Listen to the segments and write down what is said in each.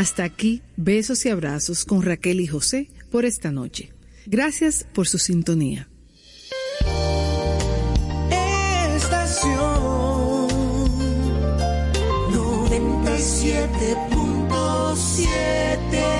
Hasta aquí, besos y abrazos con Raquel y José por esta noche. Gracias por su sintonía. Estación 97.7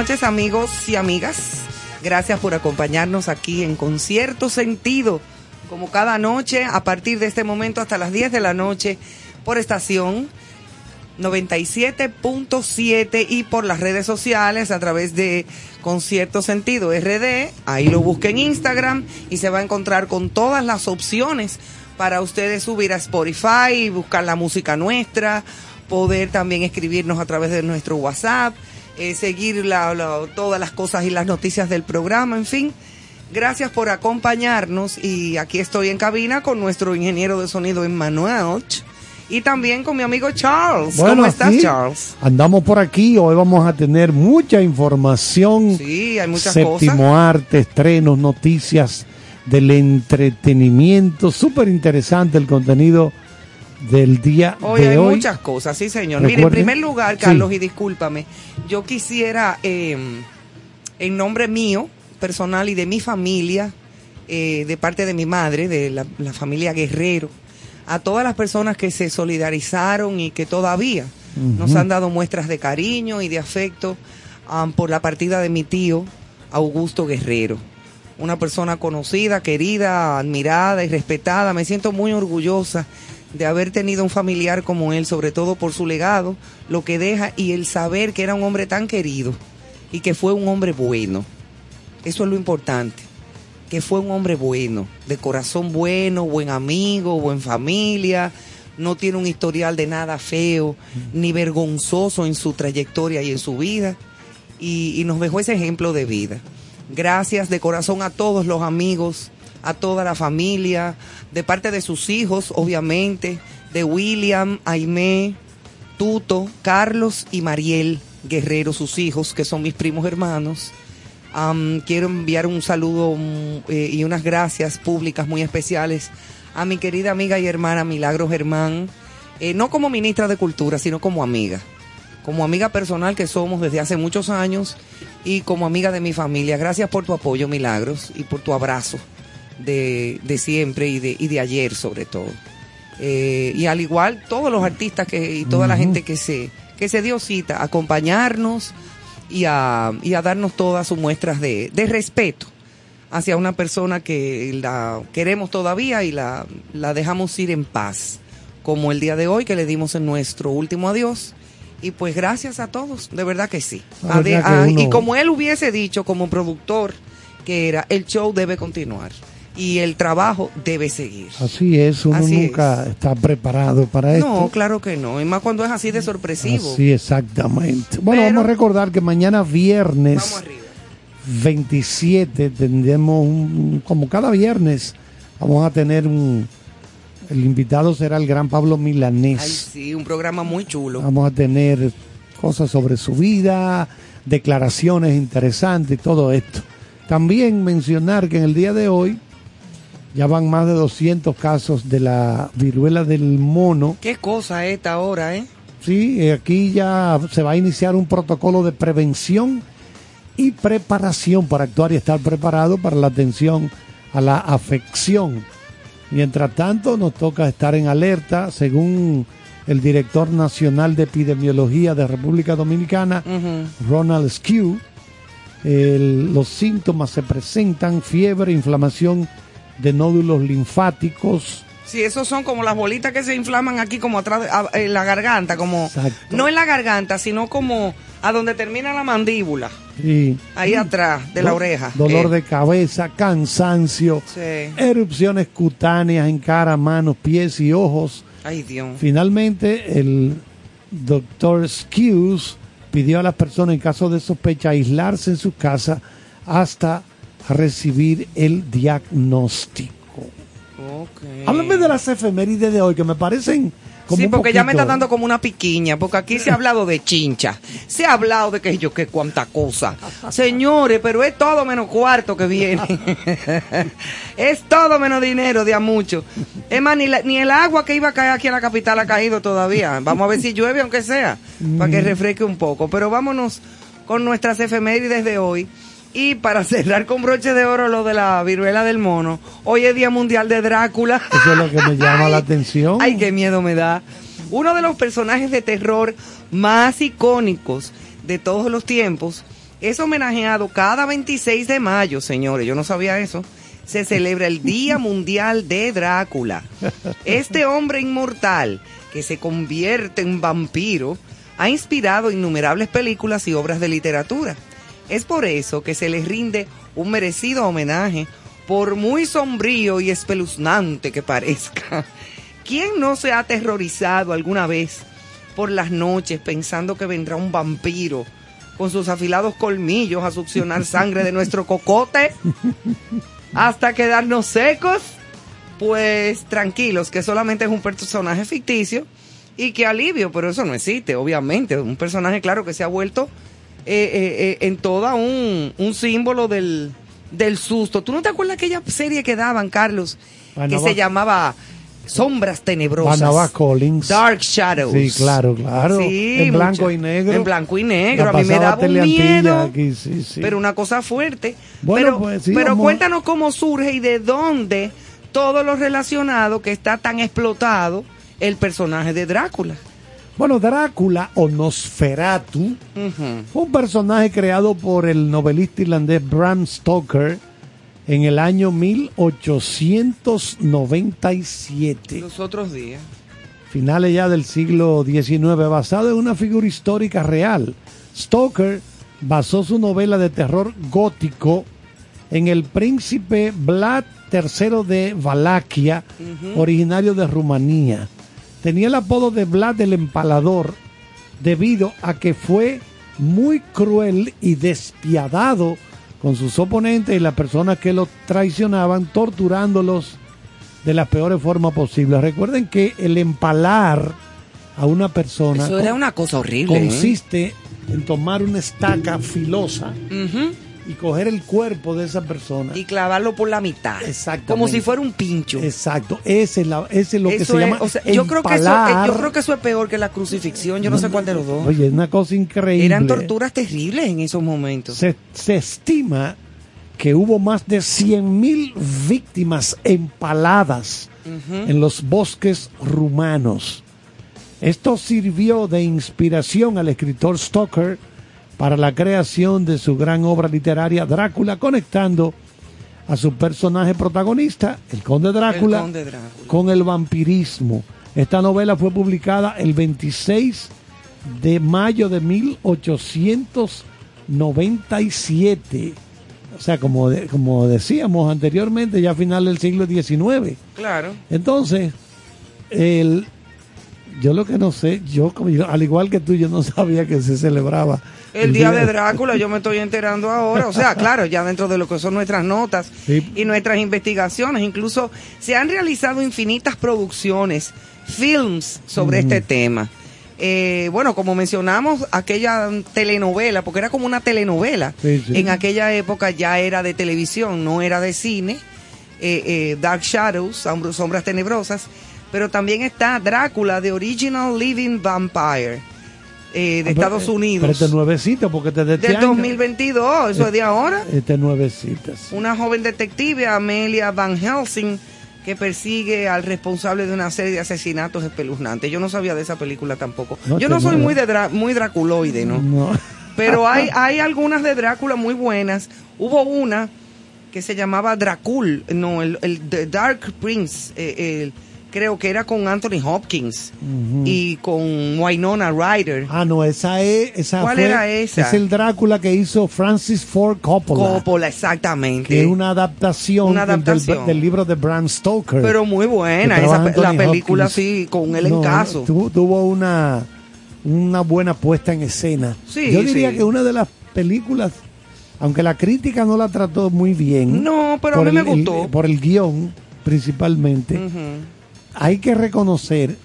noches amigos y amigas. Gracias por acompañarnos aquí en Concierto Sentido, como cada noche, a partir de este momento hasta las 10 de la noche, por estación 97.7 y por las redes sociales a través de Concierto Sentido RD. Ahí lo busquen en Instagram y se va a encontrar con todas las opciones para ustedes subir a Spotify, buscar la música nuestra, poder también escribirnos a través de nuestro WhatsApp eh, seguir la, la, todas las cosas y las noticias del programa, en fin. Gracias por acompañarnos y aquí estoy en cabina con nuestro ingeniero de sonido Emmanuel y también con mi amigo Charles. Bueno, ¿Cómo estás, sí, Charles? Andamos por aquí, hoy vamos a tener mucha información. Sí, hay muchas séptimo cosas. arte, estrenos, noticias del entretenimiento. Súper interesante el contenido del día Hoy de hay hoy. muchas cosas, sí, señor. Mire, en primer lugar, Carlos, Sí. y discúlpame, yo quisiera, eh, en nombre mío, personal y de mi familia, eh, de parte de mi madre, de la, la familia Guerrero, a todas las personas que se solidarizaron y que todavía nos han dado muestras de cariño y de afecto por la partida de mi tío, Augusto Guerrero. Una persona conocida, querida, admirada y respetada. Me siento muy orgullosa de haber tenido un familiar como él, sobre todo por su legado, lo que deja y el saber que era un hombre tan querido y que fue un hombre bueno. Eso es lo importante, que fue un hombre bueno, de corazón bueno, buen amigo, buen familia, no tiene un historial de nada feo ni vergonzoso en su trayectoria y en su vida y, y nos dejó ese ejemplo de vida. Gracias de corazón a todos los amigos, a toda la familia, de parte de sus hijos, obviamente, de William, Aimé, Tuto, Carlos y Mariel Guerrero, sus hijos, que son mis primos hermanos. Quiero enviar un saludo mm, eh, y unas gracias públicas muy especiales a mi querida amiga y hermana Milagro Germán, eh, no como ministra de Cultura, sino como amiga como amiga personal que somos desde hace muchos años y como amiga de mi familia. Gracias por tu apoyo, Milagros, y por tu abrazo de, de siempre y de, y de ayer sobre todo. Eh, y al igual todos los artistas que, y toda la gente que se, que se dio cita a acompañarnos y a, y a darnos todas sus muestras de, de respeto hacia una persona que la queremos todavía y la, la dejamos ir en paz, como el día de hoy que le dimos en nuestro último adiós. Y pues gracias a todos, de verdad que sí. La A de- verdad que a- uno- Y como él hubiese dicho como productor que era, el show debe continuar y el trabajo debe seguir. Así es, uno Así nunca está preparado para esto. No, claro que no, y más cuando es así de sorpresivo. Así exactamente. Bueno, Pero- vamos a recordar que mañana viernes Vamos arriba. 27 tendremos un, como cada viernes vamos a tener un el invitado será el gran Pablo Milanés. Ay, sí, un programa muy chulo. Vamos a tener cosas sobre su vida, declaraciones interesantes todo esto. También mencionar que en el día de hoy ya van más de 200 casos de la viruela del mono. Qué cosa esta ahora, ¿eh? Sí, eh, aquí ya se va a iniciar un protocolo de prevención y preparación para actuar y estar preparado para la atención a la afección. Mientras tanto, nos toca estar en alerta, según el director nacional de epidemiología de República Dominicana. Ronald Skew. El- los síntomas se presentan fiebre, inflamación de nódulos linfáticos, Sí, esos son como las bolitas que se inflaman aquí como atrás, de- en la garganta, como... Exacto. No en la garganta, sino como a donde termina la mandíbula, y ahí atrás de la oreja. dolor Eh, de cabeza, cansancio, Sí. erupciones cutáneas en cara, manos, pies y ojos. Ay, Dios. Finalmente, el doctor Skews pidió a las personas en caso de sospecha aislarse en su casa hasta recibir el diagnóstico. Ok. Háblame de las efemérides de hoy que me parecen como Sí, porque ya me está dando como una piquiña, porque aquí se ha hablado de chincha, se ha hablado de que yo qué cuánta cosa. Señores, pero es todo menos cuarto que viene. es todo menos dinero de a mucho. Es más, ni, la- ni el agua que iba a caer aquí en la capital ha caído todavía. Vamos a ver si llueve, aunque sea, para que refresque un poco. Pero vámonos con nuestras efemérides de hoy. Y para cerrar con broche de oro lo de la viruela del mono, hoy es Día Mundial de Drácula. Eso es lo que me llama la atención. Ay, qué miedo me da. Uno de los personajes de terror más icónicos de todos los tiempos es homenajeado cada 26 de mayo, señores. Yo no sabía eso. Se celebra el Día Mundial de Drácula. Este hombre inmortal que se convierte en vampiro ha inspirado innumerables películas y obras de literatura. Es por eso que se le rinde un merecido homenaje, por muy sombrío y espeluznante que parezca. ¿Quién no se ha aterrorizado alguna vez por las noches pensando que vendrá un vampiro con sus afilados colmillos a succionar sangre de nuestro cocote hasta quedarnos secos? Pues tranquilos, que solamente es un personaje ficticio y que alivio, pero eso no existe, obviamente. Un personaje, claro, que se ha vuelto eh, eh, eh, en toda un, un símbolo del, del susto. ¿Tú no te acuerdas aquella serie que daban, Carlos, que se llamaba Sombras Tenebrosas? Collins. Dark Shadows. Sí, claro, claro. Sí, En blanco y negro. En blanco y negro. La A mí me daba un miedo. aquí, sí, sí. Pero una cosa fuerte. Bueno, pero pues, pero cuéntanos cómo surge y de dónde todo lo relacionado que está tan explotado el personaje de Drácula. Bueno, Drácula o Nosferatu fue un personaje creado por el novelista irlandés Bram Stoker en el año 1897, Los otros días. finales ya del siglo XIX, basado en una figura histórica real. Stoker basó su novela de terror gótico en el príncipe Vlad III de Valaquia, originario de Rumanía. Tenía el apodo de Vlad el Empalador debido a que fue muy cruel y despiadado con sus oponentes y las personas que lo traicionaban, torturándolos de las peores formas posibles. Recuerden que el empalar a una persona Eso era una cosa horrible. ¿eh? consiste en tomar una estaca filosa. Y coger el cuerpo de esa persona. Y clavarlo por la mitad. Exactamente. Como si fuera un pincho. Exacto, ese es, la- ese es lo que se es- llama o sea, yo creo que eso, eh, yo creo que eso es peor que la crucifixión. Yo no, sé cuál de los dos. Oye, es una cosa increíble. Eran torturas terribles en esos momentos. Se, se estima que hubo más de 100.000 víctimas empaladas en los bosques rumanos. Esto sirvió de inspiración al escritor Stoker para la creación de su gran obra literaria Drácula, conectando a su personaje protagonista, el conde Drácula, El conde Drácula. con el vampirismo. Esta novela fue publicada el 26 de mayo de 1897. O sea, como, de- como decíamos anteriormente, ya a final del siglo XIX. Claro. Entonces, el, yo lo que no sé, yo, como yo, al igual que tú, yo no sabía que se celebraba El día de Drácula, yo me estoy enterando ahora. O sea, claro, ya dentro de lo que son nuestras notas Sí. y nuestras investigaciones, incluso se han realizado infinitas producciones, films sobre este tema. Eh, bueno, como mencionamos, aquella telenovela, porque era como una telenovela, Sí, sí. en aquella época ya era de televisión, no era de cine, eh, eh, Dark Shadows, Sombr- Sombras Tenebrosas, pero también está Drácula, The Original Living Vampire, eh, de Ah, pero- Estados Unidos. Pero este es nuevecito, porque te de este Del año. 2022, eso es de ahora. Este es nuevecita, sí. Una joven detective, Amelia Van Helsing, que persigue al responsable de una serie de asesinatos espeluznantes. Yo no sabía de esa película tampoco. No, Yo que no soy muy de dra- muy draculoide, ¿no? No. Pero hay, hay algunas de Drácula muy buenas. Hubo una que se llamaba Dracul, no, el, el The Dark Prince, eh, el- creo que era con Anthony Hopkins y con Winona Ryder. Ah, no, esa es. Esa ¿Cuál fue- era esa? Es el Drácula que hizo Francis Ford Coppola. Coppola, exactamente. Que es una adaptación, Una del- adaptación. Del, libro de Bram Stoker. Pero muy buena, esa, la película Hopkins. sí, con el No, encaso. tu- tuvo una, una buena puesta en escena. Sí, Yo diría sí. que una de las películas, aunque la crítica no la trató muy bien. No, pero a mí me el- gustó. por el guion, principalmente. Ujú. Hay que reconocer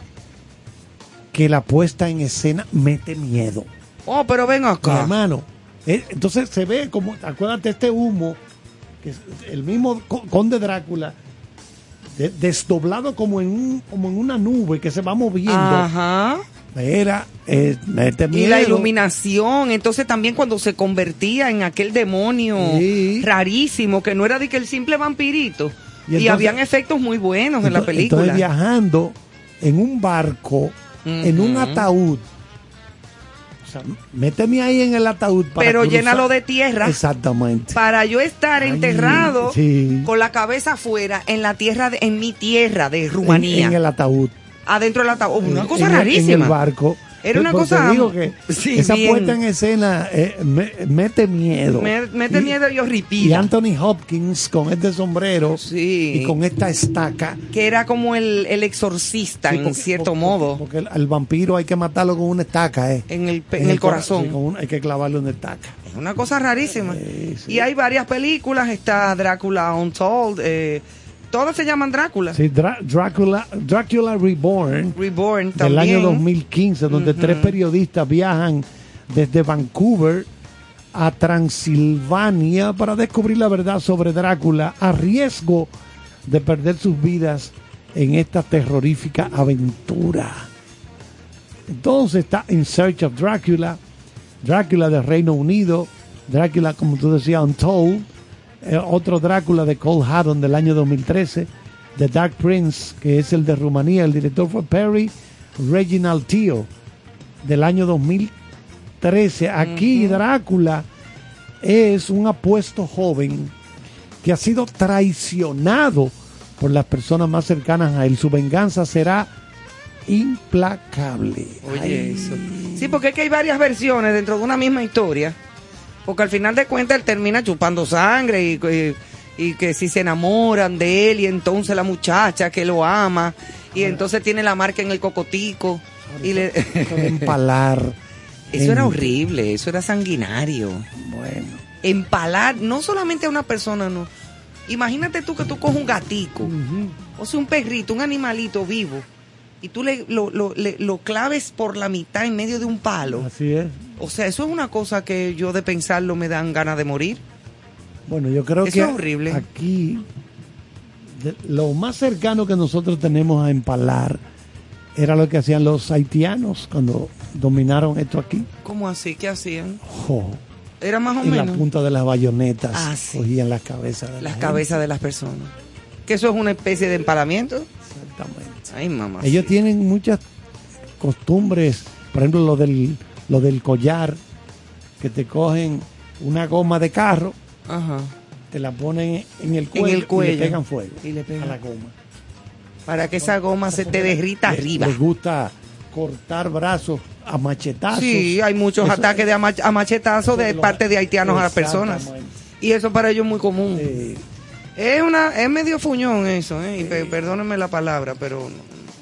que la puesta en escena mete miedo. Oh, pero ven Mi acá. hermano. Eh, Entonces se ve como, acuérdate este humo, que es el mismo co- conde Drácula, de- desdoblado como en, un, como en una nube que se va moviendo. Ajá. Era, eh, mete miedo. Y la iluminación, entonces también cuando se convertía en aquel demonio Sí. rarísimo, que no era de que el simple vampirito. Y habían efectos muy buenos en la película. Entonces viajando en un barco, en un ataúd. Méteme ahí en el ataúd. para pero cruzar. llénalo de tierra Exactamente. para yo estar Ay, enterrado sí. con la cabeza afuera en la tierra, de- en mi tierra de Rumanía, en el ataúd. adentro del ataúd. Una En- cosa en rarísima. En el barco. Era una Porque cosa- digo que Sí, esa bien. puesta en escena eh, me- mete miedo. Me- mete Y- miedo y Y horripila. Anthony Hopkins con este sombrero Sí. y con esta estaca. que era como el, el exorcista, Sí, en cierto porque- modo, Porque el, al vampiro hay que matarlo con una estaca, ¿eh? en el, pe- en el cora- corazón. con hay que clavarle una estaca. Es una cosa rarísima. Y hay varias películas, está Drácula Untold, eh, todas se llaman Drácula. Sí, Drá- Drácula, Drácula Reborn Reborn del también. año 2015, donde tres periodistas viajan desde Vancouver a Transilvania para descubrir la verdad sobre Drácula a riesgo de perder sus vidas en esta terrorífica aventura. Entonces está In Search of Drácula, Drácula del Reino Unido, Drácula, como tú decías, Untold, eh, otro Drácula de Cole Haddon del año 2013, The Dark Prince, que es el de Rumanía, el director fue Perry Reginald Tio, del año 2013. Aquí Drácula es un apuesto joven que ha sido traicionado por las personas más cercanas a él. Su venganza será implacable. Oye, Ay. eso. Sí, porque es que hay varias versiones dentro de una misma historia. Porque al final de cuentas él termina chupando sangre y, y- y que si se enamoran de él y entonces la muchacha que lo ama y entonces tiene la marca en el cocotico. Y le... Empalar. Eso era horrible, eso era sanguinario. Bueno. Empalar no solamente a una persona, no. Imagínate tú que tú coges un gatico, o sea, un perrito, un animalito vivo, y tú le, lo, lo- le- lo claves por la mitad en medio de un palo. Así es. O sea, eso es una cosa que yo de pensarlo me dan ganas de morir. Bueno, yo creo Eso que es horrible. aquí de- lo más cercano que nosotros tenemos a empalar era lo que hacían los haitianos cuando dominaron esto aquí. ¿Cómo así? ¿Qué hacían? Jo, Era más o en la menos punta de las bayonetas Ah, sí. cogían las cabezas de la las cabezas de las personas. Que eso es una especie de empalamiento. Exactamente. Ay, mamá. Ellos tienen muchas costumbres, por ejemplo, lo del, lo del collar, que te cogen una goma de carro, Ajá. te la ponen en el cuello, el y le pegan fuego Y le pegan. a la goma. Para que esa goma se te derrita Les- arriba. Les gusta cortar brazos a machetazos. Sí, hay muchos Eso- ataques de a machetazos de parte de haitianos a las personas. Y eso para ellos es muy común. Eh, Es una es medio fuñón eso, ¿eh? Y perdónenme la palabra, pero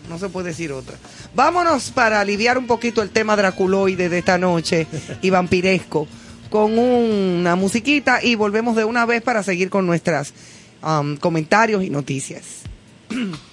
no, se puede decir otra. Vámonos para aliviar un poquito el tema draculoide de esta noche y vampiresco con una musiquita y volvemos de una vez para seguir con nuestras comentarios y noticias.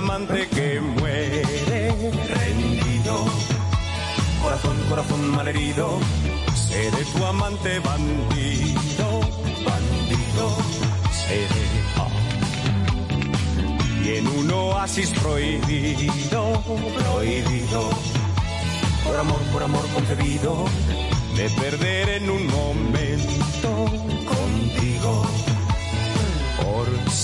Amante que muere rendido corazón, corazón malherido, seré tu amante bandido, bandido, seré. Y en un oasis prohibido, prohibido, por amor, por amor concebido, me perderé en un momento contigo.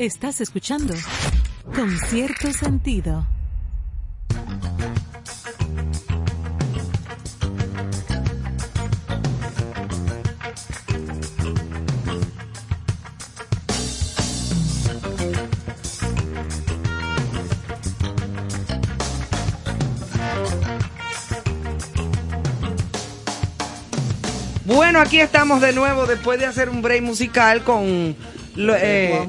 Estás escuchando con cierto sentido. Bueno, aquí estamos de nuevo después de hacer un break musical con lo- eh.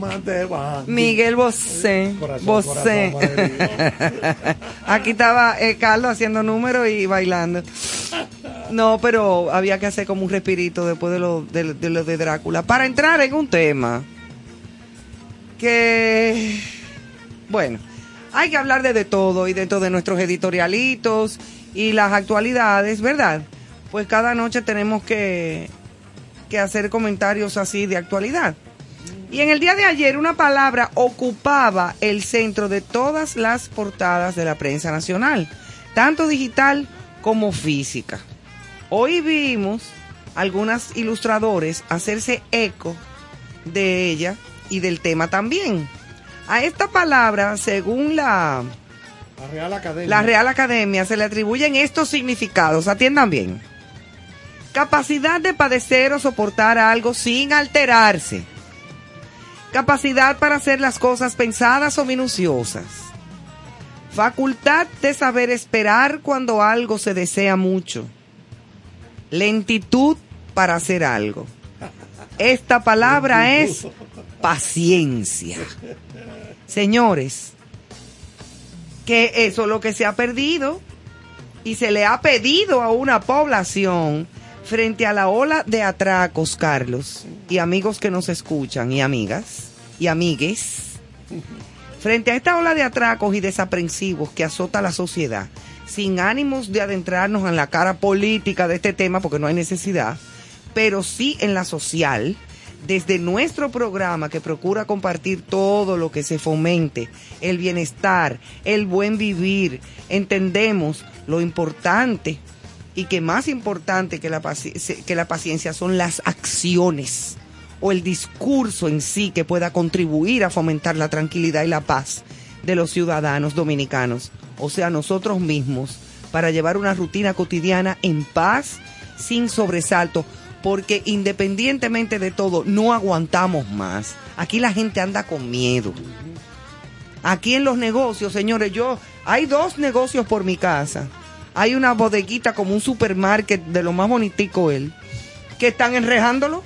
Miguel Bosé. Corazón, Bosé. corazón. Aquí estaba eh, Carlos haciendo números y bailando. No, pero había que hacer como un respirito después de lo de, de lo de Drácula. Para entrar en un tema que, bueno, hay que hablar de, de todo y dentro de nuestros editorialitos y las actualidades, ¿verdad? Pues cada noche tenemos que, que hacer comentarios así de actualidad. Y en el día de ayer una palabra ocupaba el centro de todas las portadas de la prensa nacional, tanto digital como física. Hoy vimos algunas ilustradores hacerse eco de ella y del tema también. A esta palabra, según la, La Real Academia. la Real Academia, se le atribuyen estos significados. Atiendan bien. Capacidad de padecer o soportar algo sin alterarse. Capacidad para hacer las cosas pensadas o minuciosas. Facultad de saber esperar cuando algo se desea mucho. Lentitud para hacer algo. Esta palabra es paciencia. Señores, que eso es lo que se ha perdido y se le ha pedido a una población Frente a la ola de atracos, Carlos, y amigos que nos escuchan, y amigas, y amigues, frente a esta ola de atracos y desaprensivos que azota la sociedad, sin ánimos de adentrarnos en la cara política de este tema, porque no hay necesidad, pero sí en la social, desde nuestro programa que procura compartir todo lo que se fomente, el bienestar, el buen vivir, entendemos lo importante y que más importante que la, que la paciencia son las acciones o el discurso en sí que pueda contribuir a fomentar la tranquilidad y la paz de los ciudadanos dominicanos, o sea, nosotros mismos, para llevar una rutina cotidiana en paz, sin sobresalto, porque independientemente de todo, no aguantamos más. Aquí la gente anda con miedo. Aquí en los negocios, señores, yo, hay dos negocios por mi casa. Hay una bodeguita como un supermarket de lo más bonitico él, que están enrejándolo.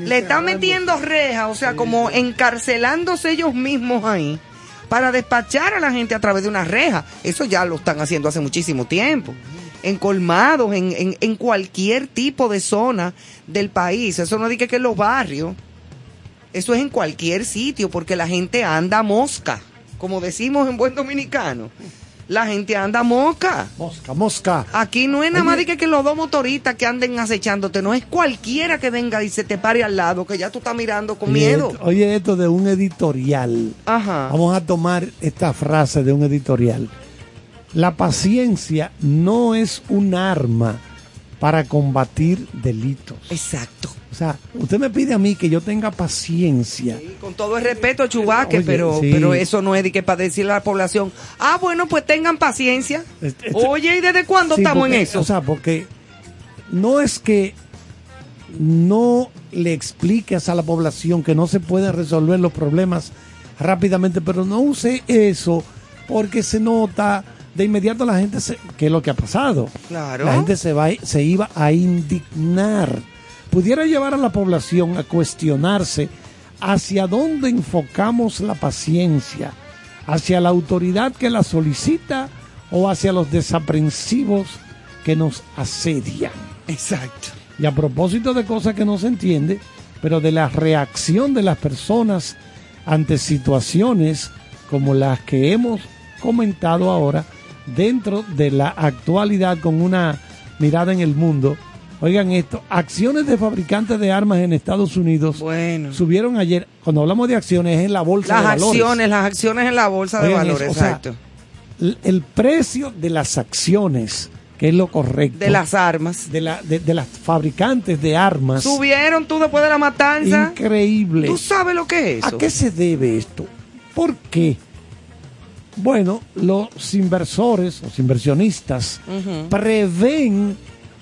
Le están metiendo rejas, o sea, como encarcelándose ellos mismos ahí para despachar a la gente a través de una reja. Eso ya lo están haciendo hace muchísimo tiempo en colmados, en, en, cualquier tipo de zona del país. Eso no dice que en los barrios. Eso es en cualquier sitio, porque la gente anda mosca, como decimos en buen dominicano. La gente anda mosca. Mosca, mosca. Aquí no es nada más de que, los dos motoristas que anden acechándote, no es cualquiera que venga y se te pare al lado, que ya tú estás mirando con miedo. oye, esto de un editorial. Ajá. Vamos a tomar esta frase de un editorial. La paciencia no es un arma para combatir delitos. Exacto. O sea, usted me pide a mí que yo tenga paciencia. con todo el respeto, Chubaque, pero, pero eso no es de que para decirle a la población, ah, bueno, pues tengan paciencia. Este, este, Oye, ¿y desde cuándo estamos en eso? O sea, porque no es que no le expliques a la población que no se pueden resolver los problemas rápidamente, pero no use eso porque se nota de inmediato la gente, se, ¿qué es lo que ha pasado? Claro. La gente se, va, se iba a indignar. Pudiera llevar a la población a cuestionarse hacia dónde enfocamos la paciencia, hacia la autoridad que la solicita o hacia los desaprensivos que nos asedian. Exacto. Y a propósito de cosas que no se entiende, pero de la reacción de las personas ante situaciones como las que hemos comentado ahora, dentro de la actualidad con una mirada en el mundo. Oigan esto, acciones de fabricantes de armas en Estados Unidos bueno. subieron ayer, cuando hablamos de acciones, es en la bolsa de valores. Las acciones, las acciones en la bolsa de valores, exacto. el precio de las acciones, que es lo correcto. De las armas. De, la, de, las fabricantes de armas. Subieron tú después de la matanza. Increíble. ¿Tú sabes lo que es eso? ¿A qué se debe esto? ¿Por qué? Bueno, los inversores, los inversionistas, prevén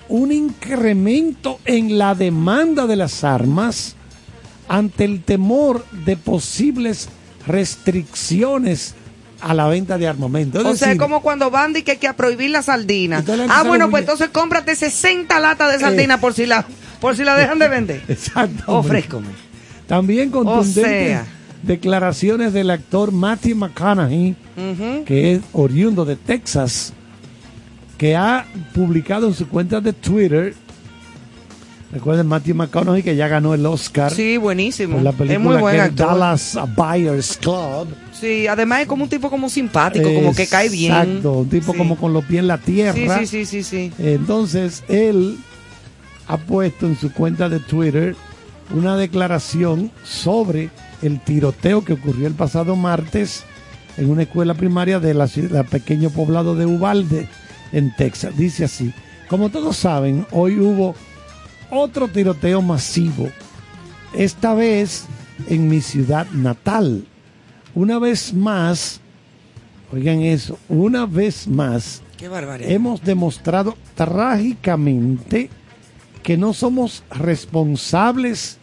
un incremento en la demanda de las armas ante el temor de posibles restricciones a la venta de armamento. o sea, como cuando van y que hay que prohibir la sardina. Ah, bueno, pues entonces cómprate 60 latas de sardina por si la por si la dejan de vender. Exacto. Ofrézcome. También contundente declaraciones del actor Matthew McConaughey, que es oriundo de Texas, que ha publicado en su cuenta de Twitter. Recuerden Matthew McConaughey que ya ganó el Oscar. Sí, buenísimo. la película es muy buen Dallas Buyers Club. Sí, además es como un tipo como simpático, como que cae bien. Exacto, un tipo como con los pies en la tierra. Sí, sí, sí, sí, Entonces, él ha puesto en su cuenta de Twitter una declaración sobre el tiroteo que ocurrió el pasado martes en una escuela primaria de la, ciudad, pequeño poblado de Uvalde, en Texas. Dice así, como todos saben, hoy hubo otro tiroteo masivo, esta vez en mi ciudad natal. Una vez más, oigan eso, una vez más, hemos demostrado trágicamente que no somos responsables.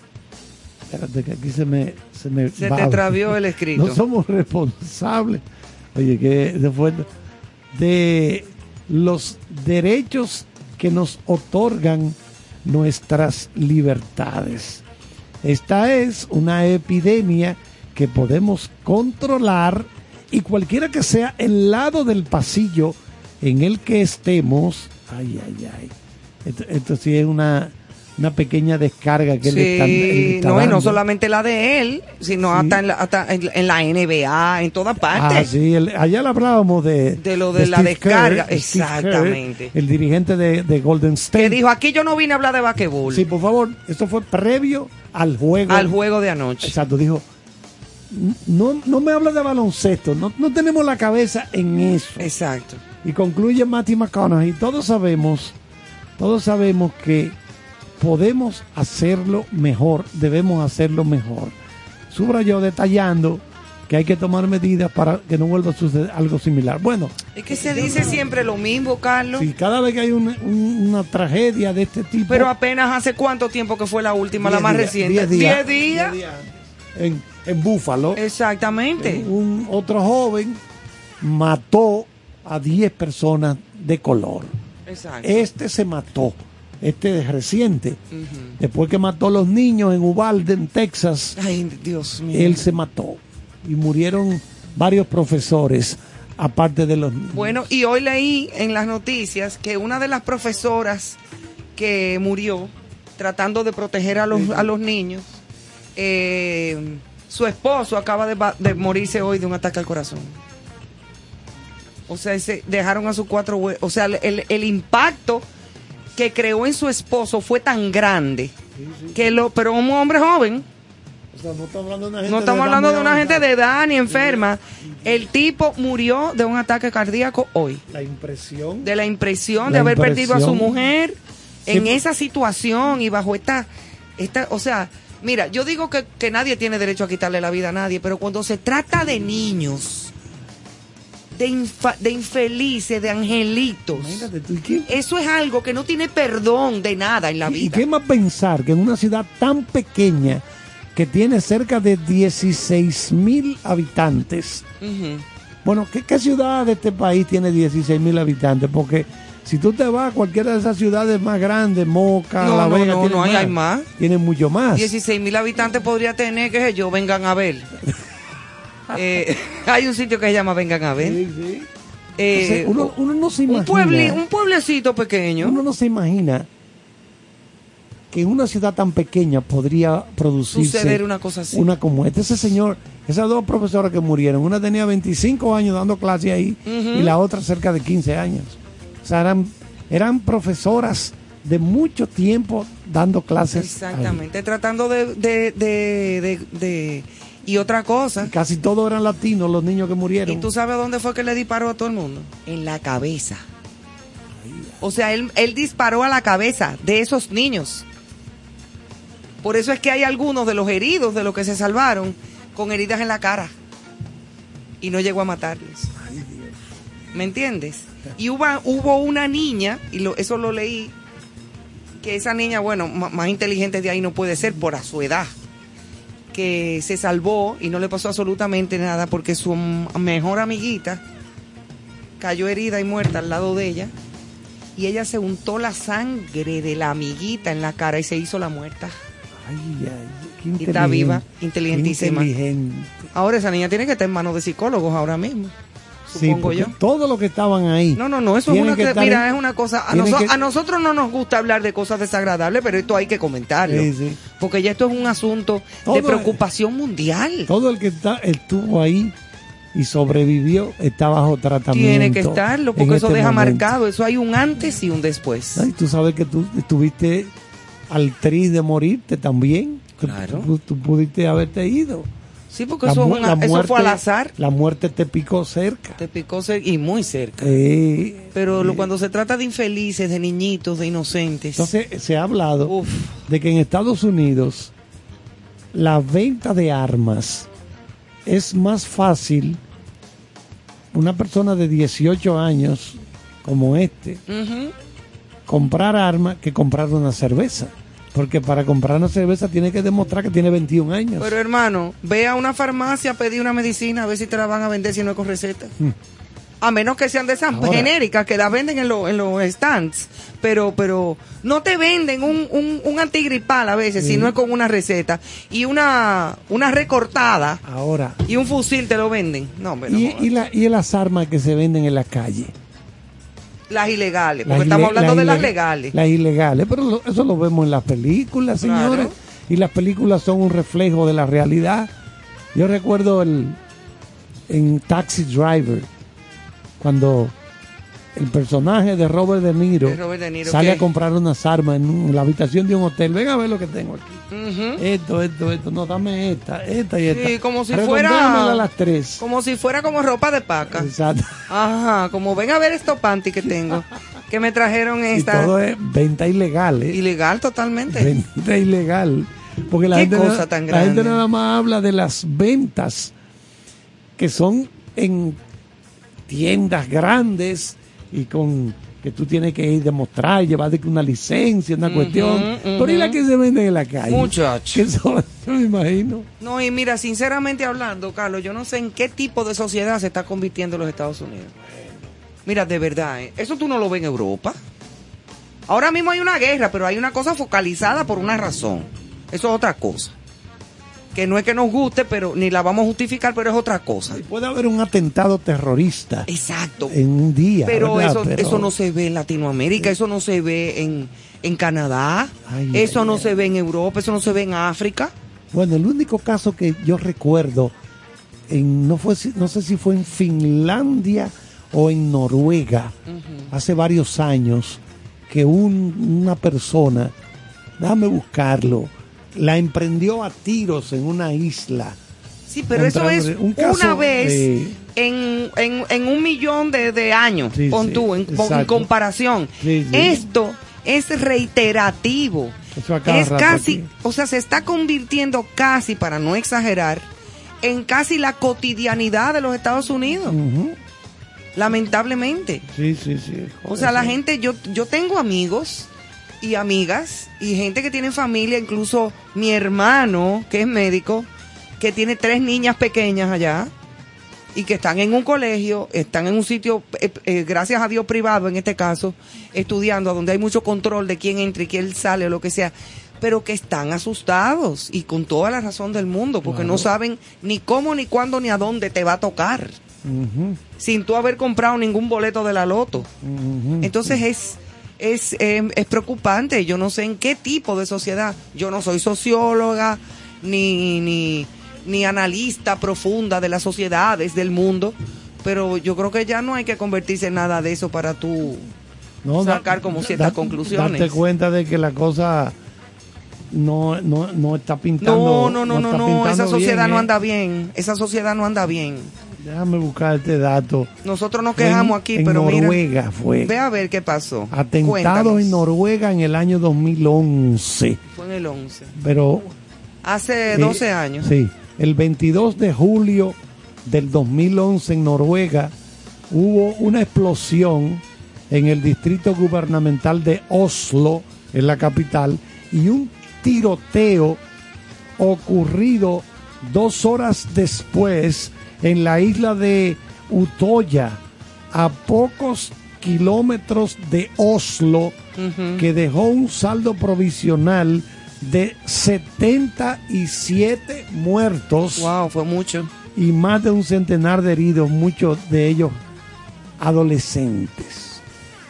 Espérate que aquí se me se me se te travió el escrito. No somos responsables. Oye, que después de los derechos que nos otorgan nuestras libertades. Esta es una epidemia que podemos controlar y cualquiera que sea el lado del pasillo en el que estemos, ay, ay, ay, Esto, esto sí es una, una pequeña descarga que él Sí, está, no, y no dando. solamente la de él, sino Sí. hasta, en la, hasta en, en la NBA, en todas Ah, partes. sí, el- le hablábamos de, De lo de la Steve descarga, exactamente. el dirigente de, de Golden State. Que dijo, aquí yo no vine a hablar de basquetbol, Sí, por favor, esto fue previo al juego. al juego de anoche. Exacto, dijo, no, no me habla de baloncesto, no, no tenemos la cabeza en eso. Exacto. Y concluye Matty McConaughey, todos sabemos, todos sabemos que podemos hacerlo mejor, debemos hacerlo mejor. Subrayó detallando que hay que tomar medidas para que no vuelva a suceder algo similar. Bueno, Es que se dice siempre lo mismo, Carlos. si cada vez que hay una, un- una tragedia de este tipo... Pero apenas hace cuánto tiempo que fue la última, la más días, reciente. diez días, días. diez días en, en Búfalo, Exactamente. un otro joven mató a 10 personas de color. Exacto. Este se mató, este es reciente. Después que mató a los niños en Uvalde, en Texas, Ay, Dios mío. él se mató y murieron varios profesores, aparte de los niños. Bueno, y hoy leí en las noticias que una de las profesoras que murió tratando de proteger a los, a los niños, eh, su esposo acaba de, morirse hoy de un ataque al corazón. O sea, se dejaron a sus cuatro O sea, el, el impacto que creó en su esposo fue tan grande que lo, pero un hombre joven, O sea, no estamos hablando de una gente no de estamos edad hablando de una gente de edad ni enferma. El tipo murió de un ataque cardíaco hoy. La impresión. De la impresión de haber perdido a su mujer Sí, en esa situación y bajo esta, esta, o sea, mira, yo digo que, que nadie tiene derecho a quitarle la vida a nadie, pero cuando se trata de niños, de, infa- de infelices, de angelitos, tú, ¿y eso es algo que no tiene perdón de nada en la ¿Y vida. qué más pensar que en una ciudad tan pequeña que tiene cerca de 16 mil habitantes? Bueno, ¿qué, qué ciudad de este país tiene 16 mil habitantes? Porque si tú te vas a cualquiera de esas ciudades más grandes, Moca, No, La no, Vega, no, no, ahí hay más. Tienen mucho más. 16 mil habitantes podría tener, que sé yo, vengan a ver. Eh, hay un sitio que se llama Vengan a ver. Sí, sí. Eh, uno, uno no se un, imagina. un pueblecito pequeño. Uno no se imagina que en una ciudad tan pequeña podría producirse Suceder una cosa así. Una como esta. Ese señor, esas dos profesoras que murieron, una tenía 25 años dando clase ahí y la otra cerca de 15 años. O sea, eran, eran profesoras de mucho tiempo dando clases. ahí. Exactamente, tratando de, de, de, de- de- Y otra cosa, Casi todos eran latinos los niños que ¿y murieron. tú sabes dónde fue que le disparó a todo el mundo? En la cabeza. O sea, él, él disparó a la cabeza de esos niños. Por eso es que hay algunos de los heridos, de los que se salvaron, con heridas en la cara. Y no llegó a matarlos. ¿Me entiendes? Y hubo, hubo una niña, y lo- eso lo leí, que esa niña, bueno, más inteligente de ahí no puede ser por a su edad, que se salvó y no le pasó absolutamente nada porque su mejor amiguita cayó herida y muerta al lado de ella y ella se untó la sangre de la amiguita en la cara y se hizo la muerta. Ay, ay, qué Y está viva, inteligentísima. Ahora esa niña tiene que estar en manos de psicólogos ahora mismo, supongo yo. todos los que estaban ahí. No, no, no, eso es una que mira, en- es una cosa, a, noso- que- a nosotros no nos gusta hablar de cosas desagradables, pero esto hay que comentarlo. Sí, sí. Porque ya esto es un asunto Todo de preocupación mundial. Todo el que está, estuvo ahí y sobrevivió está bajo tratamiento. Tiene que estarlo, porque eso este deja momento. marcado, eso hay un antes y un después. Ay, tú sabes que tú estuviste al tris de morirte también. Claro. Tú, tú pudiste haberte ido. Sí, porque La eso, es una- eso fue al muerte- azar. La muerte te picó cerca. Te picó cer- y muy cerca. Eh, Pero lo- eh, cuando se trata de infelices, de niñitos, de inocentes. Entonces se ha hablado Uf. de que en Estados Unidos la venta de armas es más fácil una persona de 18 años como este comprar armas que comprar una cerveza. Porque para comprar una cerveza tiene que demostrar que tiene 21 años. Pero hermano, ve a una farmacia, pedí una medicina, a ver si te la van a vender si no es con receta. Mm. A menos que sean de esas Ahora- genéricas que las venden en, los en los stands. Pero, pero no te venden un, un, un antigripal a veces si Sí. no es con una receta. Y una, una recortada Ahora, y un fusil te lo venden. No, no y, y la- y las armas que se venden en la calle. Las ilegales, porque Las estamos hablando de las legales. Las ilegales, pero lo- eso lo vemos en las películas, Claro. señores. Y las películas son un reflejo de la realidad. Yo recuerdo el, en Taxi Driver, cuando el personaje de Robert De Niro, De Robert De Niro, sale a comprar unas armas en, la habitación de un hotel. Ven a ver lo que tengo aquí. Esto, esto, esto. No, dame esta, esta y esta. Sí, como si fuera- a las tres. Como si fuera como ropa de paca. Exacto. Ajá, como ven a ver estos panty que tengo, que me trajeron Y esta. todo es venta ilegal, ¿eh? Ilegal totalmente. Venta ilegal. Porque la, Qué gente, cosa tan la gente grande. nada más habla de las ventas que son en tiendas grandes y con que tú tienes que ir a demostrar, llevar de que una licencia, una cuestión. Pero ¿y la que se venden en la calle? Muchacho. Que son- yo me imagino. No, y mira, sinceramente hablando, Carlos, yo no sé en qué tipo de sociedad se está convirtiendo los Estados Unidos. Mira, de verdad, ¿eh? eso tú no lo ves en Europa. Ahora mismo hay una guerra, pero hay una cosa focalizada por una razón. Eso es otra cosa. Que no es que nos guste, pero ni la vamos a justificar, pero es otra cosa. Y puede haber un atentado terrorista Exacto. en un día. Pero eso, Pero- eso no se ve en Latinoamérica, eso no se ve en, en Canadá, Ay, eso ay, no ay. se ve en Europa, eso no se ve en África. Bueno, el único caso que yo recuerdo, en, no, fue, no sé si fue en Finlandia o en Noruega, hace varios años, que un- una persona, déjame buscarlo, la emprendió a tiros en una isla. Sí, pero eso es un caso una vez de- en, en, en un millón de, de años, Sí, pon sí, tú, en, comparación. Sí. Esto es reiterativo. Eso Es casi, aquí. o sea, se está convirtiendo casi, para no exagerar, en casi la cotidianidad de los Estados Unidos, lamentablemente. Sí, sí, sí. O sea, la gente, yo, yo tengo amigos y amigas y gente que tiene familia, incluso mi hermano, que es médico, que tiene tres niñas pequeñas allá y que están en un colegio, están en un sitio, eh, eh, gracias a Dios privado en este caso, estudiando, donde hay mucho control de quién entra y quién sale o lo que sea, pero que están asustados y con toda la razón del mundo, porque no saben ni cómo, ni cuándo, ni a dónde te va a tocar, sin tú haber comprado ningún boleto de la loto. Entonces es, es, eh, es preocupante. Yo no sé en qué tipo de sociedad. Yo no soy socióloga ni, ni, ni analista profunda de las sociedades del mundo, pero yo creo que ya no hay que convertirse en nada de eso para tú No, sacar como ciertas da- conclusiones. Darte cuenta de que la cosa no, no, no está pintando. No, no, no, no, no, esa sociedad bien, no ¿eh? anda bien. Esa sociedad no anda bien. Déjame buscar este dato. Nosotros nos Fue en- quejamos aquí, en pero mira, Noruega fue. ve a ver qué pasó. Atentado Cuéntanos. en Noruega en el año 2011. Fue en el 11. Pero. Hace eh, 12 años. Sí. El 22 de julio del 2011 en Noruega hubo una explosión en el distrito gubernamental de Oslo, en la capital, y un tiroteo ocurrido dos horas después en la isla de Utoya, a pocos kilómetros de Oslo, que dejó un saldo provisional de 77 muertos Wow, fue mucho. y más de un centenar de heridos, muchos de ellos adolescentes.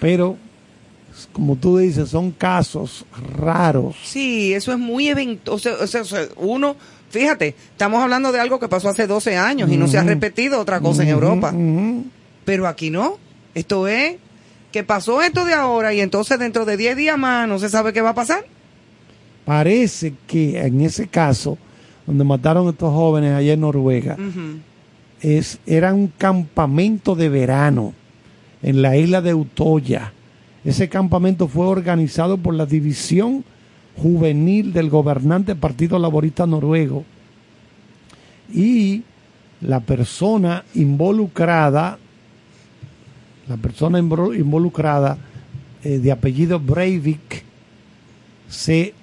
Pero, como tú dices, son casos raros. Sí, eso es muy o sea, o sea, uno, fíjate, estamos hablando de algo que pasó hace 12 años y no se ha repetido otra cosa en Europa. Pero aquí no. Esto es que pasó esto de ahora y entonces dentro de 10 días más no se sabe qué va a pasar. Parece que en ese caso, donde mataron a estos jóvenes allá en Noruega, es, era un campamento de verano en la isla de Utoya. Ese campamento fue organizado por la división juvenil del gobernante Partido Laborista Noruego. Y la persona involucrada, la persona invol- involucrada eh, de apellido Breivik, se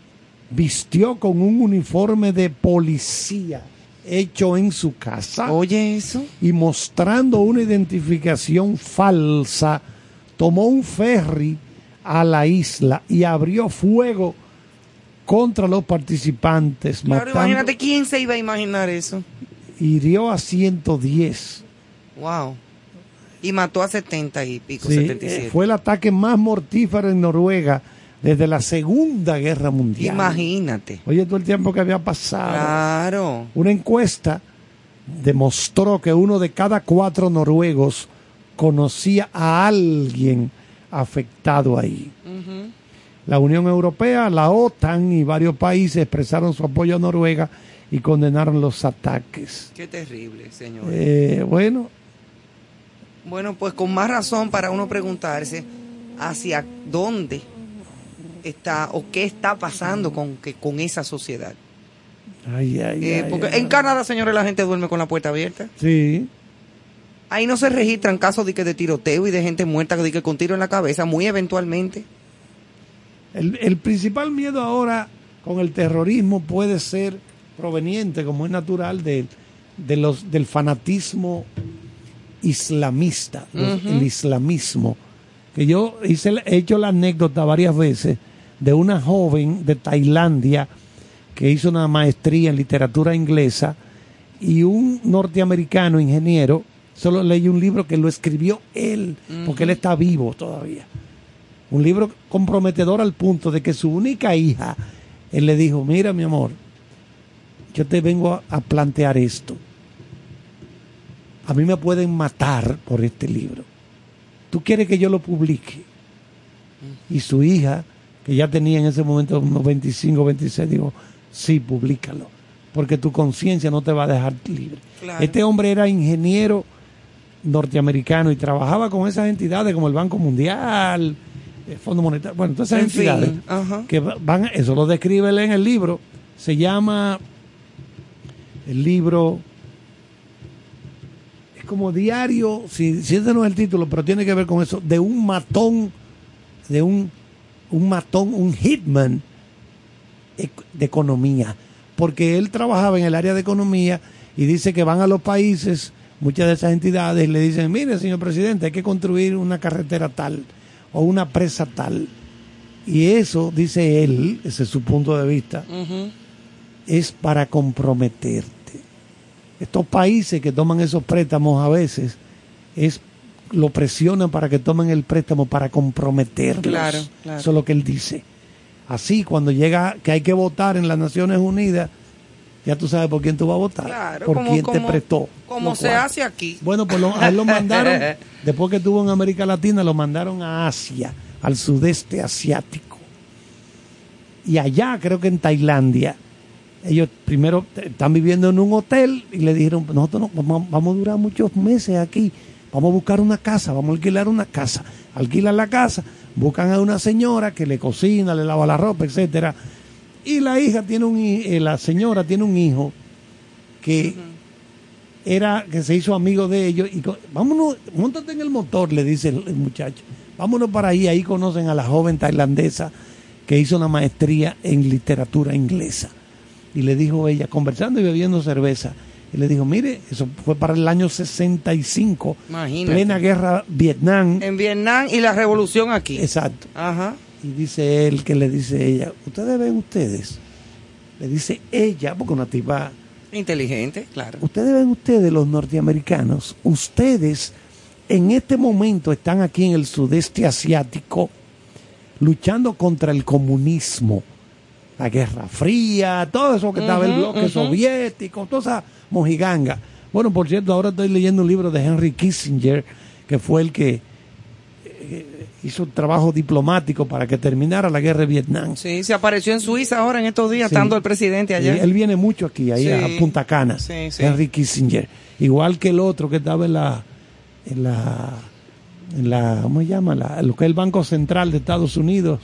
vistió con un uniforme de policía hecho en su casa Oye, eso. y mostrando una identificación falsa, tomó un ferry a la isla y abrió fuego contra los participantes, Claro, matando, imagínate quién se iba a imaginar eso. hirió a 110. Wow. Y mató a 70 y pico, Sí, 77. eh, fue el ataque más mortífero en Noruega desde la Segunda Guerra Mundial. Imagínate. Oye, todo el tiempo que había pasado. Claro. Una encuesta demostró que uno de cada cuatro noruegos conocía a alguien afectado ahí. Ujú. La Unión Europea, la OTAN y varios países expresaron su apoyo a Noruega y condenaron los ataques. Qué terrible, señor. Eh, bueno, Bueno, pues con más razón para uno preguntarse hacia dónde está o qué está pasando con, que, con esa sociedad. ay, ay, Eh, ay, porque en Canadá, señores, la gente duerme con la puerta abierta. Sí, Ahí no se registran casos de, que de tiroteo y de gente muerta de que con tiro en la cabeza, muy eventualmente. El, el principal miedo ahora con el terrorismo puede ser proveniente, como es natural, de, de los, del fanatismo islamista, el islamismo. Que yo hice, he hecho la anécdota varias veces de una joven de Tailandia que hizo una maestría en literatura inglesa y un norteamericano ingeniero, solo leí un libro que lo escribió él, porque él está vivo todavía. Un libro comprometedor al punto de que su única hija, él le dijo, mira mi amor, yo te vengo a, plantear esto. A mí me pueden matar por este libro. ¿Tú quieres que yo lo publique? Y su hija, que ya tenía en ese momento unos 25, 26, dijo, sí, públicalo, porque tu conciencia no te va a dejar libre. Claro. Este hombre era ingeniero norteamericano y trabajaba con esas entidades como el Banco Mundial, el Fondo Monetario, bueno, todas esas En fin, entidades que va- van, eso lo describe él en el libro, se llama el libro es como diario, si, si ese no es el título, pero tiene que ver con eso, de un matón, de un, un matón, un hitman de economía, porque él trabajaba en el área de economía y dice que van a los países, muchas de esas entidades, y le dicen, mire señor presidente, hay que construir una carretera tal o una presa tal. Y eso, dice él, ese es su punto de vista, es para comprometerte. Estos países que toman esos préstamos a veces es lo presionan para que tomen el préstamo para comprometerlos. Claro, claro. Eso es lo que él dice. Así, cuando llega que hay que votar en las Naciones Unidas, ya tú sabes por quién tú vas a votar. Claro, por como- quién te prestó. Como se hace aquí. Bueno, pues lo- a él lo mandaron, después que estuvo en América Latina, lo mandaron a Asia, al sudeste asiático. Y allá, creo que en Tailandia, ellos primero están viviendo en un hotel y le dijeron, nosotros no- vamos, vamos a durar muchos meses aquí, vamos a buscar una casa, vamos a alquilar una casa. Alquilan la casa, buscan a una señora que le cocina, le lava la ropa, etcétera. Y la hija tiene un, eh, la señora tiene un hijo que era que se hizo amigo de ellos y vámonos, montate en el motor, le dice el, el muchacho. Vámonos para ahí, ahí conocen a la joven tailandesa que hizo una maestría en literatura inglesa. Y le dijo ella, conversando y bebiendo cerveza, y le dijo, mire, eso fue para el año 65, Imagínate. plena guerra Vietnam. En Vietnam y la revolución aquí. Exacto. Ajá. Y dice él que le dice ella, ustedes ven ustedes, le dice ella, porque una tipa Inteligente, claro. Ustedes ven ustedes, los norteamericanos, ustedes en este momento están aquí en el sudeste asiático luchando contra el comunismo, la Guerra Fría, todo eso que estaba el bloque soviético, toda esa mojiganga. Bueno, por cierto, ahora estoy leyendo un libro de Henry Kissinger, que fue el que hizo un trabajo diplomático para que terminara la guerra de Vietnam. Sí, se apareció en Suiza ahora en estos días, Sí. estando el presidente allá. Y Él viene mucho aquí, ahí Sí. a Punta Cana, Sí, sí. Henry Kissinger. Igual que el otro que estaba en la, en la, en la ¿cómo se llama? La- lo que es el Banco Central de Estados Unidos,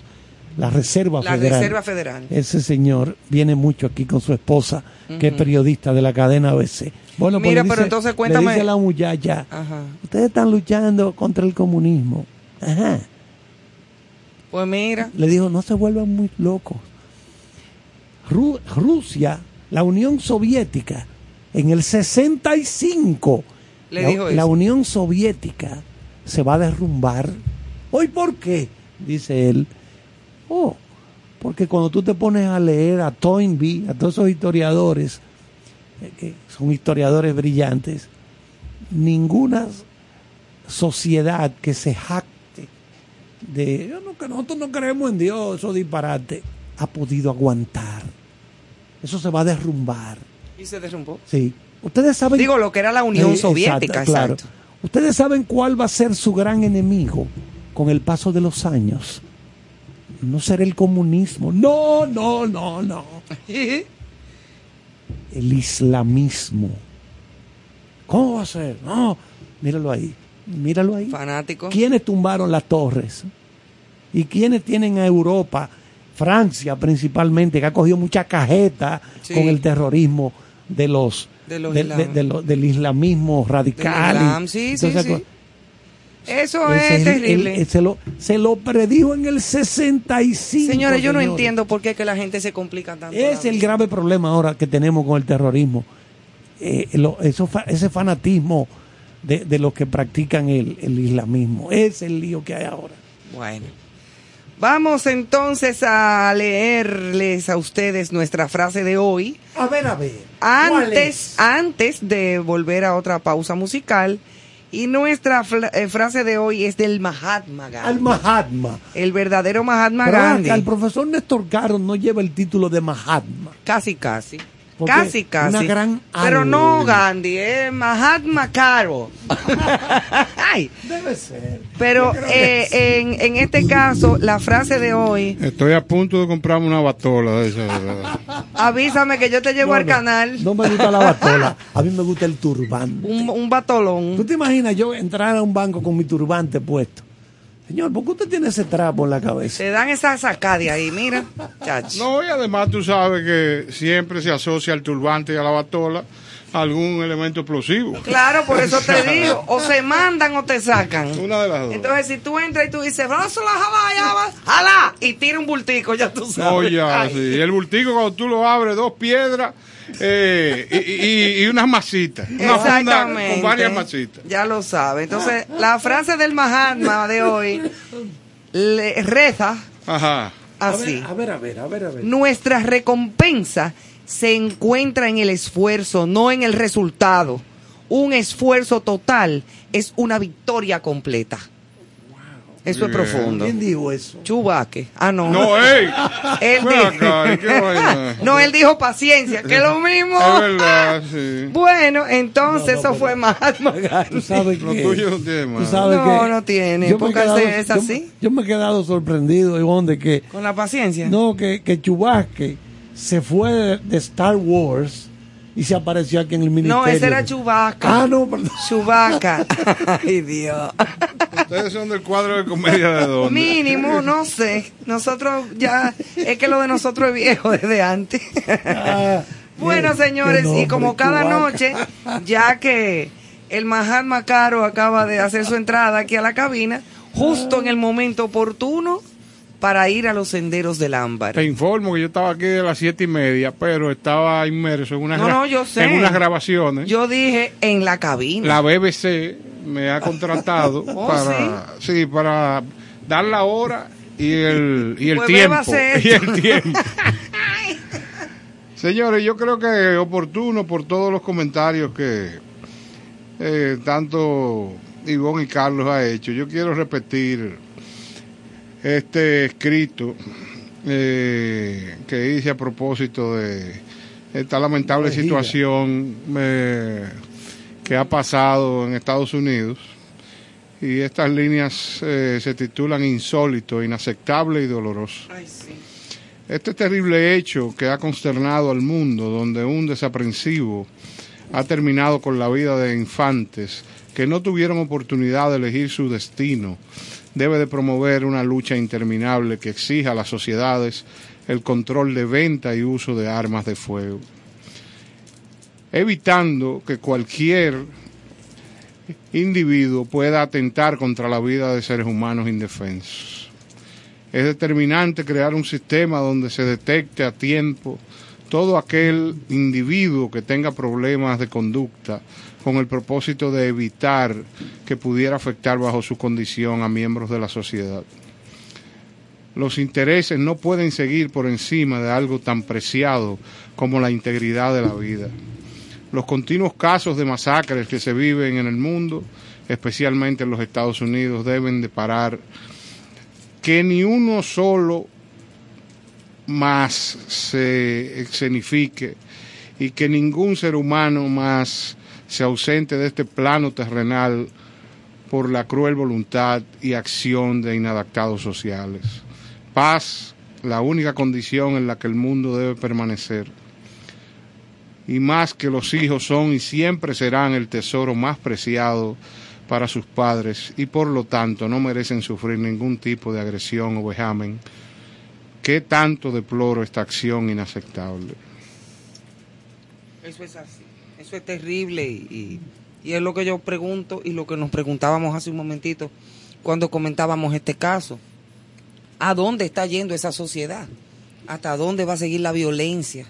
la Reserva La Federal. Reserva Federal. Ese señor viene mucho aquí con su esposa, que es periodista de la cadena ABC. Bueno, pues Mira, le pero dice- entonces le cuéntame- dice a la muchacha, Ajá. ustedes están luchando contra el comunismo. Ajá. Pues mira, Le dijo, no se vuelvan muy locos. Ru- Rusia, la Unión Soviética, en el 65, Le la, dijo la. Unión Soviética se va a derrumbar. ¿Hoy por qué? Dice él. Oh, porque cuando tú te pones a leer a Toynbee, a todos esos historiadores, eh, que son historiadores brillantes, ninguna sociedad que se jacte de "Yo no, que nosotros no creemos en Dios, eso disparate, ha podido aguantar. Eso se va a derrumbar. Y se derrumbó. Sí. Ustedes saben. Digo, lo que era la Unión Eh, Soviética, claro. exacto. Ustedes saben cuál va a ser su gran enemigo con el paso de los años. No será el comunismo. No, no, no, no. El islamismo. ¿Cómo va a ser? No, míralo ahí. Míralo ahí. Fanático. ¿Quiénes tumbaron las torres? ¿Y quiénes tienen a Europa? Francia principalmente, que ha cogido mucha cajeta Sí. con el terrorismo de los, De los de- islam. de- de lo- del islamismo radical. Del islam, sí, sí, sí. Eso es terrible. el- se, lo, se lo predijo en el 65. Señores, yo no señores. entiendo por qué que la gente se complica tanto. Es el grave problema ahora que tenemos con el terrorismo. Eh, lo- eso ese fanatismo de, de los que practican el, el islamismo. Es el lío que hay ahora. Bueno. Vamos entonces a leerles a ustedes nuestra frase de hoy. A ver, a ver. ¿cuál Antes, es? antes de volver a otra pausa musical. Y nuestra eh, frase de hoy es del Mahatma Gandhi. Al Mahatma. el verdadero Mahatma Pero Gandhi. acá, el profesor Néstor Caro no lleva el título de Mahatma. Casi, casi. Porque Casi, casi. una gran Pero no. Gandhi, es Mahatma Caro. Ay, Debe ser. pero eh, en, en este caso, la frase de hoy, Estoy a punto de comprarme una batola de esa. ¿verdad? avísame que yo te llevo No, al no, canal No me gusta la batola. A mí me gusta el turbante. un, un ¿Tú batolón. te imaginas yo entrar a un banco con mi turbante puesto? Señor, ¿por qué usted tiene ese trapo en la cabeza? Se dan esa sacada ahí, mira. chacho. No, y además tú sabes que siempre se asocia al turbante y a la batola algún elemento explosivo. Claro, por eso te digo, o se mandan o te sacan. Una de las dos. Entonces, si tú entras y tú dices, vamos a la jala, ya vas, jala, y tira un bultico, ya tú sabes. No, ya, Ay. sí. El bultico cuando tú lo abres, dos piedras eh, y, y- y unas masitas. Una Exactamente. con varias masitas. Ya lo sabe. Entonces, la frase del Mahatma de hoy le reza Ajá. así. A ver, a ver, a ver, a ver. Nuestra recompensa se encuentra en el esfuerzo, no en el resultado. Un esfuerzo total es una victoria completa. Eso es Bien. profundo. ¿Quién dijo eso? Chubaque. Ah, no. No, ey. Él dijo- no, él dijo paciencia, que es lo mismo. Es verdad, sí. Bueno, entonces No, no, eso fue Mahatma Tú sabes Lo que... tuyo no tiene tú más. sabes No, que no tiene, yo me quedado- es yo- así. Yo, me he quedado sorprendido, Ivonne, de que... Con la paciencia. No, que, que Chubasque se fue de, de Star Wars y se apareció aquí en el ministerio. No, ese era Chewbacca. Ah, no, perdón. Chubaca. Ay, Dios. Ustedes son del cuadro de comedia de dónde. Mínimo, no sé. Nosotros ya, es que lo de nosotros es viejo desde antes. Ah, bueno, señores, y como cada Chewbacca. noche, ya que el Mahatma Caro acaba de hacer su entrada aquí a la cabina, justo en el momento oportuno para ir a los senderos del ámbar. Te informo que yo estaba aquí de las siete y media, pero estaba inmerso en unas, No, gra- no, yo sé. en unas grabaciones. Yo dije en la cabina. La BBC me ha contratado Oh, para, sí? para dar la hora y el, y el Pues tiempo. Y el tiempo. Señores, yo creo que es oportuno por todos los comentarios que eh, tanto Ivonne y Carlos ha hecho. Yo quiero repetir este escrito eh, que hice a propósito de esta lamentable situación eh, que ha pasado en Estados Unidos. Y estas líneas eh, se titulan Insólito, Inaceptable y Doloroso. Ay, sí. Este terrible hecho que ha consternado al mundo, donde un desaprensivo ha terminado con la vida de infantes que no tuvieron oportunidad de elegir su destino, debe de promover una lucha interminable que exija a las sociedades el control de venta y uso de armas de fuego, evitando que cualquier individuo pueda atentar contra la vida de seres humanos indefensos. Es determinante crear un sistema donde se detecte a tiempo todo aquel individuo que tenga problemas de conducta con el propósito de evitar que pudiera afectar bajo su condición a miembros de la sociedad. Los intereses no pueden seguir por encima de algo tan preciado como la integridad de la vida. Los continuos casos de masacres que se viven en el mundo especialmente en los Estados Unidos, deben de parar que ni uno solo más se escenifique y que ningún ser humano más se ausente de este plano terrenal por la cruel voluntad y acción de inadaptados sociales. Paz, la única condición en la que el mundo debe permanecer. Y más que los hijos son y siempre serán el tesoro más preciado para sus padres y por lo tanto no merecen sufrir ningún tipo de agresión o vejamen. ¿Qué tanto deploro esta acción inaceptable? Eso es así, eso es terrible y, y, es lo que yo pregunto y lo que nos preguntábamos hace un momentito cuando comentábamos este caso. ¿A dónde está yendo esa sociedad? ¿Hasta dónde va a seguir la violencia?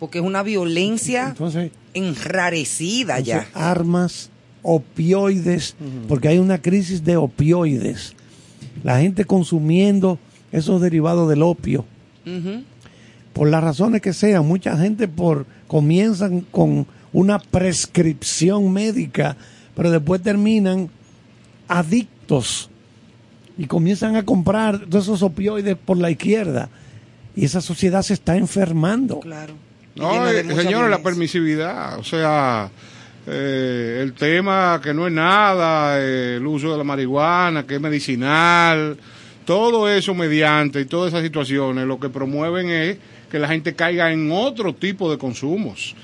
Porque es una violencia Entonces, enrarecida ya. armas, opioides, porque hay una crisis de opioides. La gente consumiendo esos derivados del opio. Por las razones que sean, mucha gente por comienzan con una prescripción médica, pero después terminan adictos y comienzan a comprar todos esos opioides por la izquierda y esa sociedad se está enfermando. Claro. No, eh, señores, la permisividad, o sea, eh, el tema que no es nada, eh, el uso de la marihuana, que es medicinal, todo eso mediante y todas esas situaciones, lo que promueven es que la gente caiga en otro tipo de consumos.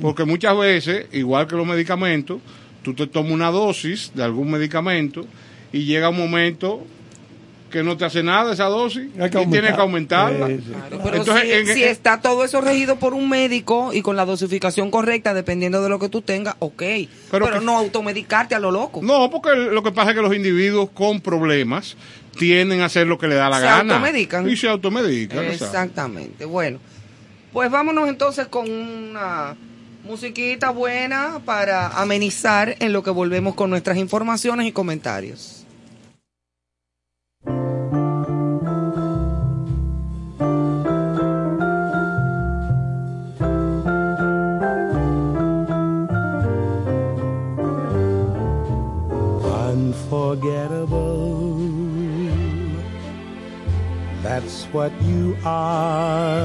Porque muchas veces, igual que los medicamentos, tú te tomas una dosis de algún medicamento y llega un momento que no te hace nada esa dosis y tienes que aumentar. aumentarla. Sí, sí. Claro, pero Entonces, si, en- si en- está todo eso regido por un médico y con la dosificación correcta, dependiendo de lo que tú tengas, ok. Pero, Pero que- no automedicarte a lo loco. No, porque lo que pasa es que los individuos con problemas tienden a hacer lo que le da la Se gana. automedican. Y se automedican. Exactamente. Bueno, pues vámonos entonces con una musiquita buena para amenizar en lo que volvemos con nuestras informaciones y comentarios. Unforgettable. That's what you are.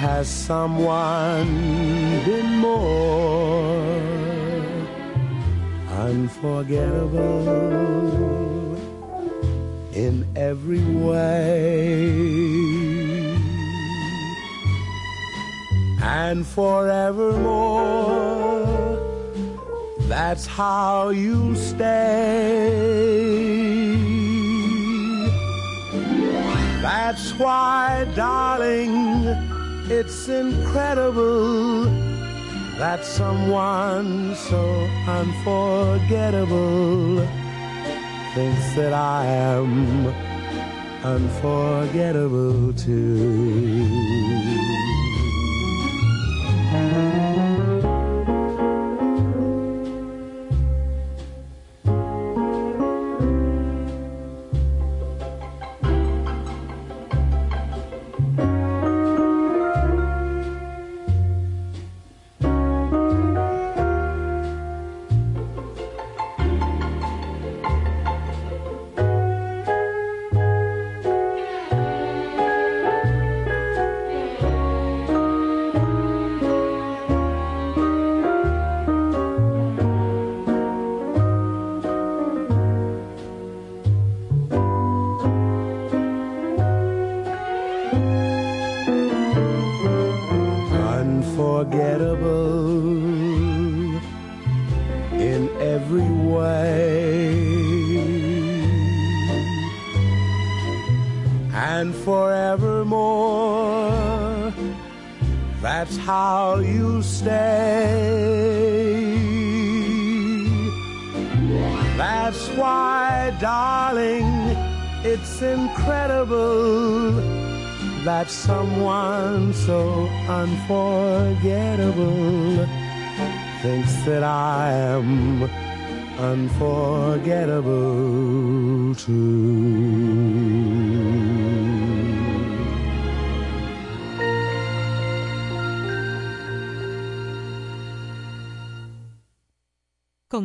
has someone been more unforgettable in every way. And forevermore that's how you stay. That's why, darling, incredible that someone so unforgettable thinks that I am unforgettable too.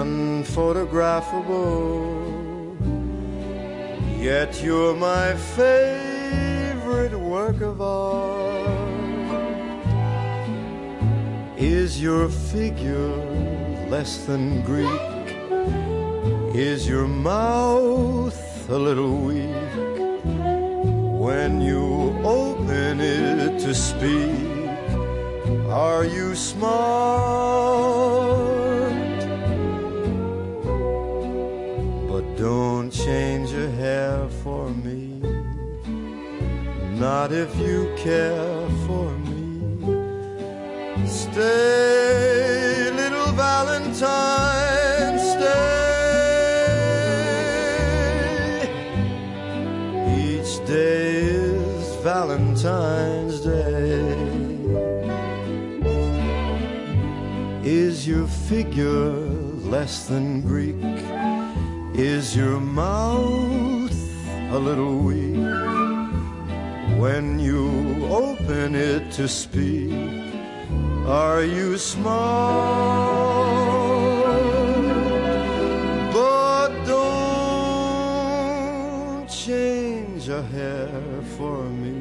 unphotographable. Yet you're my favorite work of art. Is your figure less than Greek? Is your mouth a little weak? When you open it to speak, are you smart? Not if you care for me. Stay, little Valentine, stay. Each day is Valentine's Day. Is your figure less than Greek? Is your mouth a little weak? When you open it to speak, are you smart? But don't change a hair for me.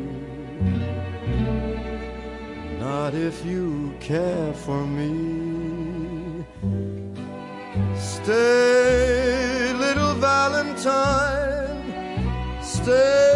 Not if you care for me. Stay, little Valentine, stay.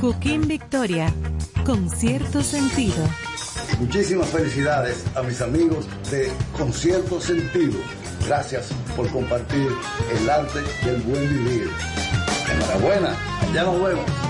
Cooking Victoria. Con cierto sentido. Muchísimas felicidades a mis amigos de Concierto Sentido. Gracias por compartir el arte del buen vivir. Enhorabuena, allá nos vemos.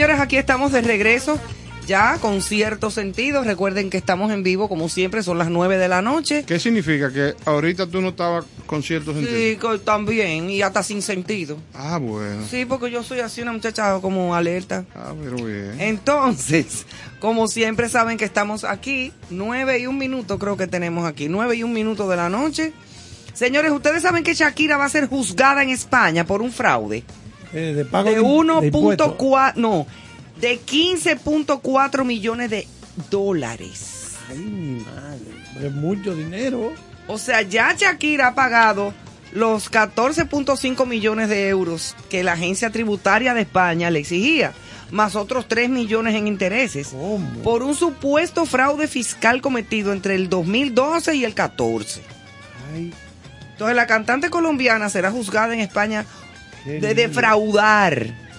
Señores, aquí estamos de regreso, ya con cierto sentido. Recuerden que estamos en vivo, como siempre, son las 9 de la noche. ¿Qué significa? Que ahorita tú no estabas con cierto sentido. Sí, también, y hasta sin sentido. Ah, bueno. Sí, porque yo soy así una muchacha como alerta. Ah, pero bien. Entonces, como siempre saben que estamos aquí, nueve y un minuto creo que tenemos aquí, nueve y un minuto de la noche. Señores, ustedes saben que Shakira va a ser juzgada en España por un fraude Eh, de pago de de impuestos. 1.4, no, de 15.4 millones de dólares. Ay, mi madre. Es mucho dinero. O sea, ya Shakira ha pagado los 14.5 millones de euros que la agencia tributaria de España le exigía, más otros 3 millones en intereses, ¿Cómo? por un supuesto fraude fiscal cometido entre el 2012 y el 14. Ay, Entonces la cantante colombiana será juzgada en España de defraudar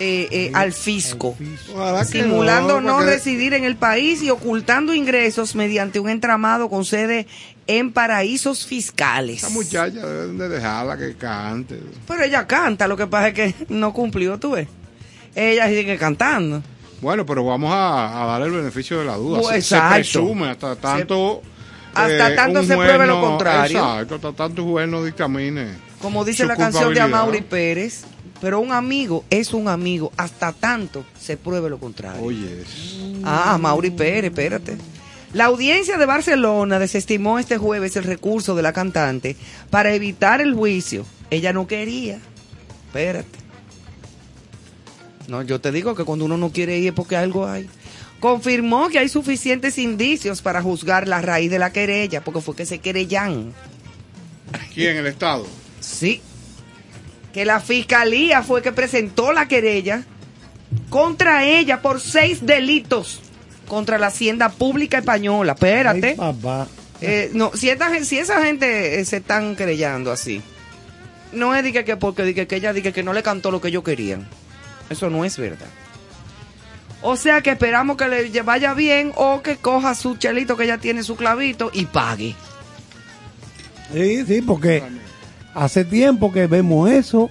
eh, eh, al fisco, Ojalá simulando no, residir en el país y ocultando ingresos mediante un entramado con sede en paraísos fiscales. Esa muchacha deben de dejarla que cante. Pero ella canta, lo que pasa es que no cumplió, tú ves. Ella sigue cantando. Bueno, pero vamos a, a dar el beneficio de la duda. Pues, se, se presume hasta tanto. hasta tanto un se juez pruebe lo contrario. Exacto, hasta tanto juez no dictamine. Como dice la canción de. Amaury Pérez, pero un amigo es un amigo hasta tanto se pruebe lo contrario. Oye, Ah, Mauri Pérez, espérate. La audiencia de Barcelona desestimó este jueves el recurso de la cantante para evitar el juicio. Ella no quería. Espérate. No, yo te digo que cuando uno no quiere ir es porque algo hay. Confirmó que hay suficientes indicios para juzgar la raíz de la querella, porque fue que se querellan. ¿quién? El Estado. Sí. Que la fiscalía fue que presentó la querella contra ella por seis delitos contra la hacienda pública española. Espérate. Ay, papá. Eh, no, si, esta si esa gente eh, se están querellando así, no es de que, que porque de que, ella diga que no le cantó lo que ellos querían. Eso no es verdad. O sea que esperamos que le vaya bien o que coja su chelito que ella tiene su clavito y pague. Sí, sí, porque hace tiempo que vemos eso.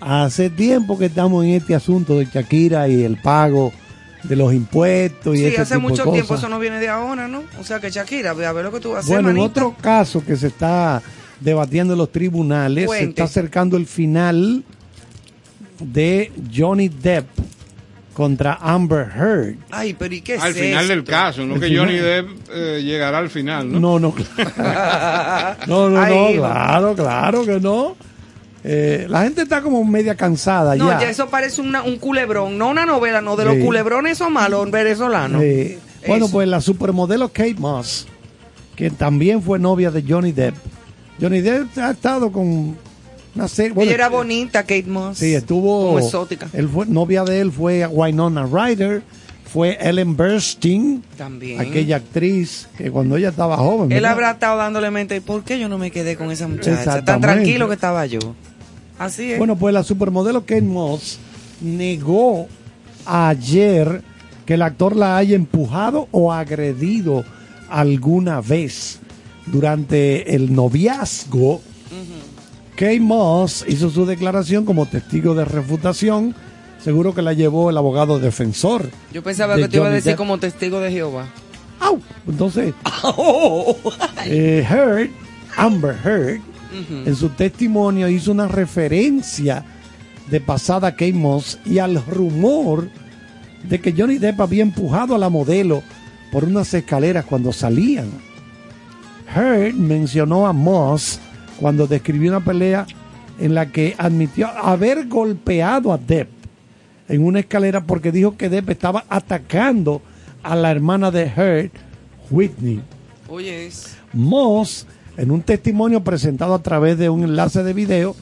Hace tiempo que estamos en este asunto de Shakira y el pago de los impuestos y Sí, ese hace tipo de mucho tiempo, eso no viene de ahora, ¿no? O sea que Shakira, ve a ver lo que tú vas a hacer, Bueno, en otro caso que se está debatiendo en los tribunales, se está acercando el final de Johnny Depp contra Amber Heard. Ay, pero ¿y qué es Al final del caso, no que final. Johnny Depp eh, llegará al final, ¿no? No, no, no, no, no, va. claro, claro que no. Eh, la gente está como media cansada No, ya. ya eso parece una- un culebrón, no una novela, no, de los culebrones son malos venezolanos. Bueno, pues la supermodelo Kate Moss, que también fue novia de Johnny Depp. Johnny Depp ha estado con una serie. bueno, Ella era bonita, Kate Moss. Sí, estuvo. Como exótica. Él fue, novia de él fue Winona Ryder, fue Ellen Burstyn, También. aquella actriz que cuando ella estaba joven. Él ¿verdad? habrá estado dándole mente, ¿por qué yo no me quedé con esa muchacha? Tan tranquilo que estaba yo. Así es. Bueno, pues la supermodelo Kate Moss negó ayer que el actor la haya empujado o agredido alguna vez durante el noviazgo. Kate Moss hizo su declaración como testigo de refutación. Seguro que la llevó el abogado defensor. yo pensaba de que te iba a decir Depp. como testigo de Jehová. ¡Au! Entonces, eh, Heard, Amber Heard, en su testimonio hizo una referencia de pasada a Kate Moss y al rumor de que Johnny Depp había empujado a la modelo por unas escaleras cuando salían. Heard mencionó a Moss cuando describió una pelea en la que admitió haber golpeado a Depp en una escalera porque dijo que Depp estaba atacando a la hermana de Heard, Whitney. Oye, es. Moss, en un testimonio presentado a través de un enlace de video,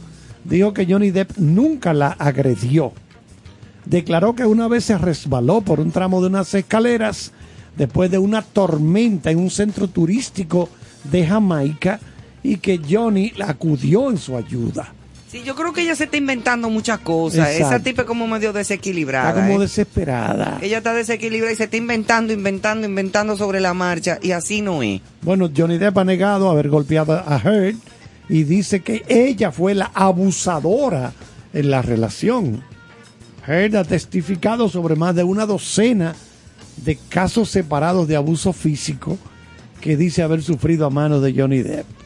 dijo que Johnny Depp nunca la agredió. Declaró que una vez se resbaló por un tramo de unas escaleras después de una tormenta en un centro turístico de Jamaica y que Johnny la acudió en su ayuda. Sí, yo creo que ella se está inventando muchas cosas. Exacto. Esa tipa es como medio desequilibrada. Está como ¿eh? desesperada. Ella está desequilibrada y se está inventando, inventando, inventando sobre la marcha. Y así no es. Bueno, Johnny Depp ha negado haber golpeado a Heard y dice que ella fue la abusadora en la relación. Heard ha testificado sobre más de una docena de casos separados de abuso físico que dice haber sufrido a manos de Johnny Depp.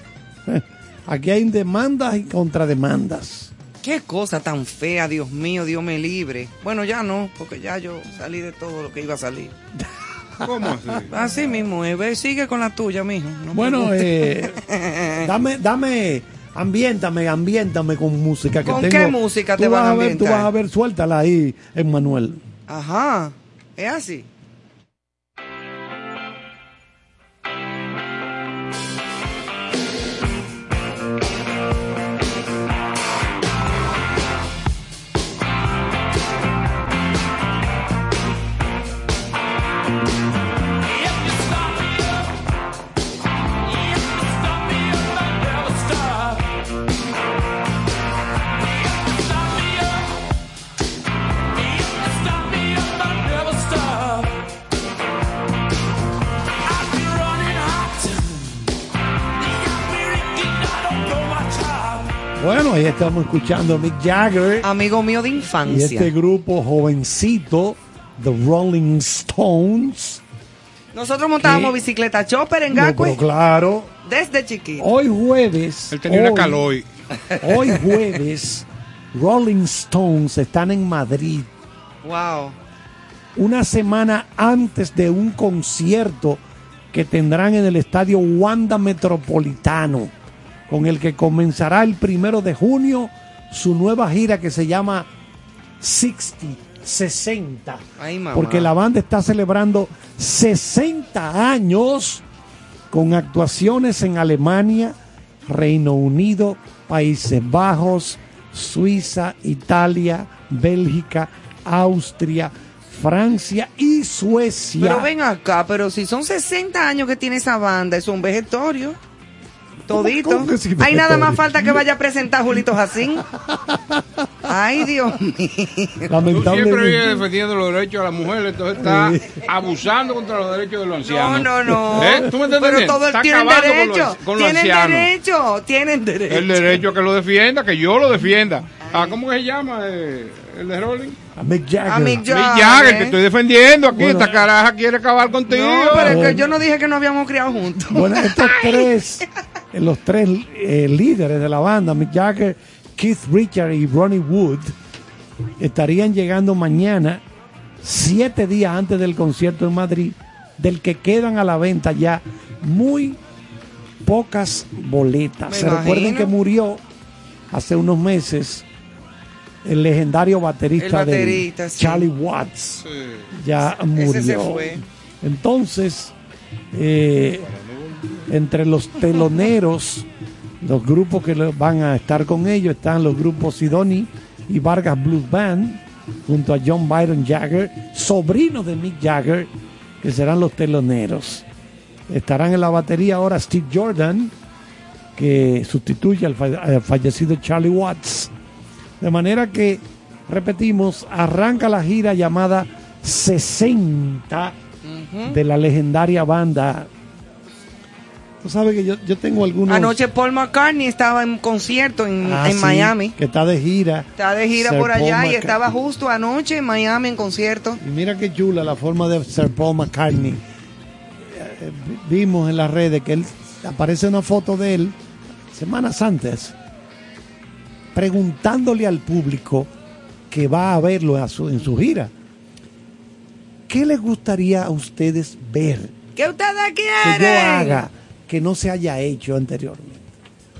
Aquí hay demandas y contrademandas. Qué cosa tan fea, Dios mío, Dios me libre. Bueno, ya no, porque ya yo salí de todo lo que iba a salir. ¿Cómo así? Así mismo, eh, ve, sigue con la tuya, mijo. No Bueno, eh, dame, dame, ambiéntame, ambiéntame con música que ¿Con tengo. qué música Tú te vas van a ver, Tú vas a ver, suéltala ahí, Emmanuel. Ajá, es así. Ahí estamos escuchando a Mick Jagger Amigo mío de y infancia. este grupo jovencito, The Rolling Stones. Nosotros montábamos bicicleta chopper en No, Gacue claro, desde chiquito. hoy jueves. Él tenía hoy, una caloi. Hoy jueves, Rolling Stones están en Madrid Wow. una semana antes de un concierto que tendrán en el estadio Wanda Metropolitano, con el que comenzará el primero de junio su nueva gira que se llama 60, 60. Ay, mamá. Porque la banda está celebrando 60 años con actuaciones en Alemania, Reino Unido, Países Bajos, Suiza, Italia, Bélgica, Austria, Francia y Suecia. Pero ven acá, pero si son 60 años que tiene esa banda, es un vegetorio. Todito. Hay nada más falta que vaya a presentar a Julito Jacín. Ay, Dios mío. Tú siempre Lamentablemente. defendiendo los derechos de la mujer, entonces está abusando contra los derechos de los No, ancianos. no, no. ¿Eh? ¿Tú me entiendes Pero bien? todos tienen acabando con derecho. los, con los tienen ancianos. derecho. Tienen derecho. El derecho a que lo defienda, que yo lo defienda. Ah, ¿Cómo que se llama eh, el de Rolling? A Mick Jagger. A Mick Mick Jagger. Jagger, que estoy defendiendo aquí. Bueno. Esta caraja quiere acabar contigo. No, pero es que yo no dije que no habíamos criado juntos. Bueno, estos tres, eh, los tres eh, líderes de la banda, Mick Jagger, Keith Richard y Ronnie Wood, estarían llegando mañana, siete días antes del concierto en Madrid, del que quedan a la venta ya muy pocas boletas. Me Se recuerden que murió hace unos meses el legendario baterista, El baterista, de sí. Charlie Watts Sí. ya murió. se fue. Entonces, eh, entre los teloneros, los grupos que van a estar con ellos están los grupos Sidoni y Vargas Blues Band, junto a John Byron Jagger, sobrino de Mick Jagger, que serán los teloneros. Estarán en la batería ahora Steve Jordan, que sustituye al, fa- al fallecido Charlie Watts. De manera que, repetimos, arranca la gira llamada 60 de la legendaria banda. Tú sabes que yo, yo tengo algunos... Anoche Paul McCartney estaba en un concierto en, Ah, en sí, Miami. Que está de gira. Está de gira Sir por Paul allá y estaba justo anoche en Miami en concierto. Y mira qué chula la forma de Sir Paul McCartney. Eh, Vimos en las redes que él aparece una foto de él semanas antes preguntándole al público que va a verlo a su- en su gira. ¿Qué les gustaría a ustedes ver ¿Qué ustedes que quieren? yo haga que no se haya hecho anteriormente?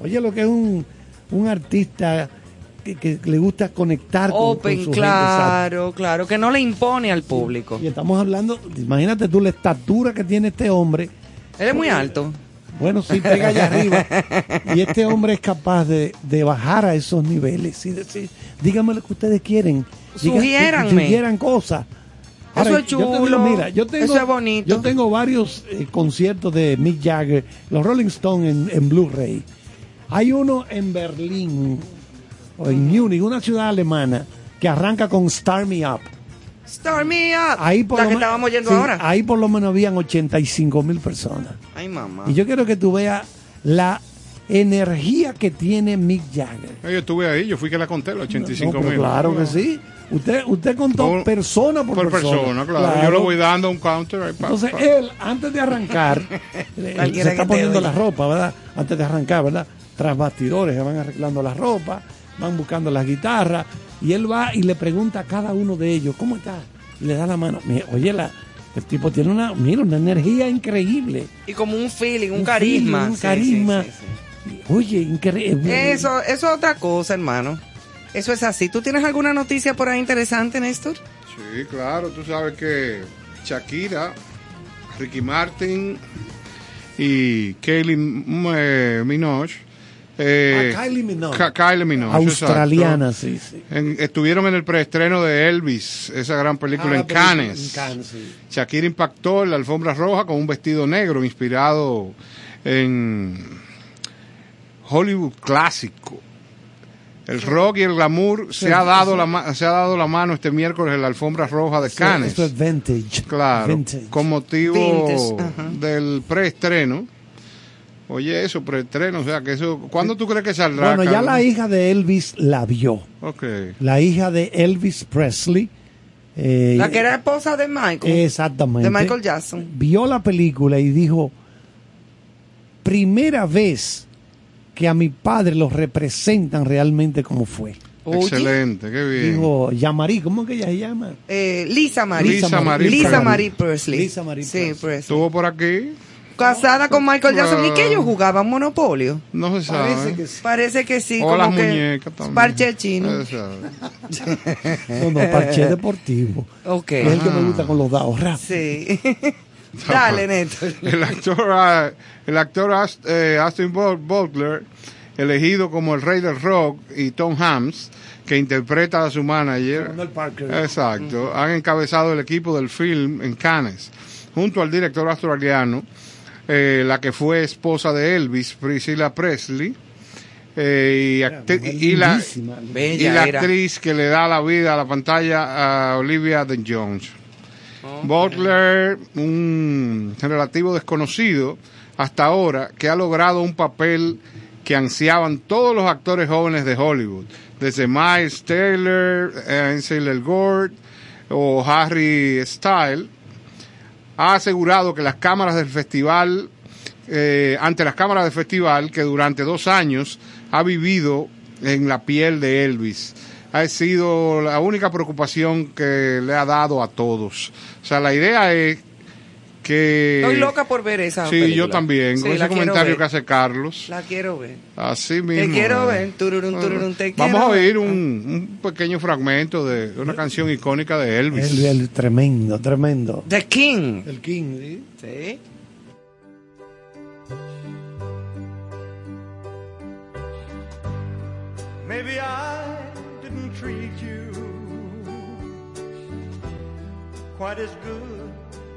Oye, lo que es un, un artista que, que le gusta conectar con, con Open, su claro, claro, que no le impone al público. Y estamos hablando, imagínate tú la estatura que tiene este hombre. Él es muy alto. Bueno, sí, pega allá arriba. Y este hombre es capaz de, de bajar a esos niveles y decir, díganme lo que ustedes quieren. Digan- Sugiéranme. Sugieran cosas. Eso es yo digo, chulo. mira, yo tengo, Eso es bonito. Yo tengo varios eh, conciertos de Mick Jagger, los Rolling Stones en, en Blu-ray. Hay uno en Berlín o en Múnich, una ciudad alemana, que arranca con Star Me Up. Start me up. Ahí por la lo que estábamos yendo sí, ahora. Ahí por lo menos habían 85 mil personas. Ay, mamá. Y yo quiero que tú veas la energía que tiene Mick Jagger. Yo estuve ahí, yo fui que la conté, los 85 No, pero mil. claro que sí. Usted, usted contó Por- persona por, Por persona, claro. Yo lo voy dando un counter. ahí, pa, Entonces pa. él, antes de arrancar, él se está poniendo la ropa, ¿verdad? Antes de arrancar, ¿verdad? Tras bastidores, se van arreglando la ropa, van buscando las guitarras, y él va y le pregunta a cada uno de ellos, ¿cómo está? Y le da la mano. Oye, la, el tipo tiene una, mira, una energía increíble. Y como un feeling, un, Un carisma. feeling, un Sí, carisma. sí, sí, sí. Oye, increíble. Eso, eso es otra cosa, hermano. Eso es así. ¿Tú tienes alguna noticia por ahí interesante, Néstor? Sí, claro, tú sabes que Shakira, Ricky Martin y Kylie mm, eh, Minogue. eh, A Kylie Minogue. Ka- Kylie Minogue, Australiana, sí, sí. En- estuvieron en el preestreno de Elvis, esa gran película Ah, Cannes. en Cannes, sí. Shakira impactó en la alfombra roja con un vestido negro inspirado en Hollywood clásico. El rock y el glamour se, ha dado sí. la ma- se ha dado la mano este miércoles en la alfombra roja de Cannes. Esto es vintage. Claro, Vintage. con motivo Vintage, del preestreno Oye, eso, preestreno, o sea, que eso... ¿Cuándo tú crees que saldrá? Bueno, ya la hija de Elvis la vio. Ok. La hija de Elvis Presley. eh, La que era esposa de Michael. Exactamente. De Michael Jackson. Vio la película y dijo, primera vez que a mi padre lo representan realmente como fue. Oye, Excelente, qué bien. Dijo, Yamari, ¿cómo que ella se llama? eh, Lisa Marie. Lisa Marie Lisa Presley. Marie Presley. Lisa Marie Sí, Presley. Presley. Estuvo por aquí, Casada con Michael Jackson. ¿Y que Ah. ellos jugaban Monopolio? no se sabe. Parece que sí. Parece que sí. O como las que muñecas también. Parche chino. No, no, parche deportivo. Ok. Es el que me gusta con los dados. rap. Sí. Dale, Néstor. El actor, ah, el actor Ast- eh, Austin But- Butler, elegido como el rey del rock, y Tom Hanks, que interpreta a su manager, Ronald Parker. exacto, han encabezado el equipo del film en Cannes, junto al director australiano, eh, la que fue esposa de Elvis, Priscilla Presley, eh, y, acti- mujer y la, y la era. actriz que le da la vida a la pantalla a Olivia de Jones. Butler, un relativo desconocido hasta ahora, que ha logrado un papel que ansiaban todos los actores jóvenes de Hollywood, desde Miles Taylor, Ansel Elgort o Harry Style, ha asegurado que las cámaras del festival, eh, ante las cámaras del festival, que durante dos años ha vivido en la piel de Elvis. Ha sido la única preocupación que le ha dado a todos. O sea, la idea es que... Estoy loca por ver esa Sí, película. yo también. Sí, con ese quiero comentario ver. que hace Carlos. La quiero ver. Así mismo. quiero es. ver, tururún, tururún, te Vamos quiero a oír ver. un, un pequeño fragmento de una canción icónica de Elvis. El, el tremendo, tremendo. The King. El King, ¿sí? Sí. Maybe I didn't treat you quite as good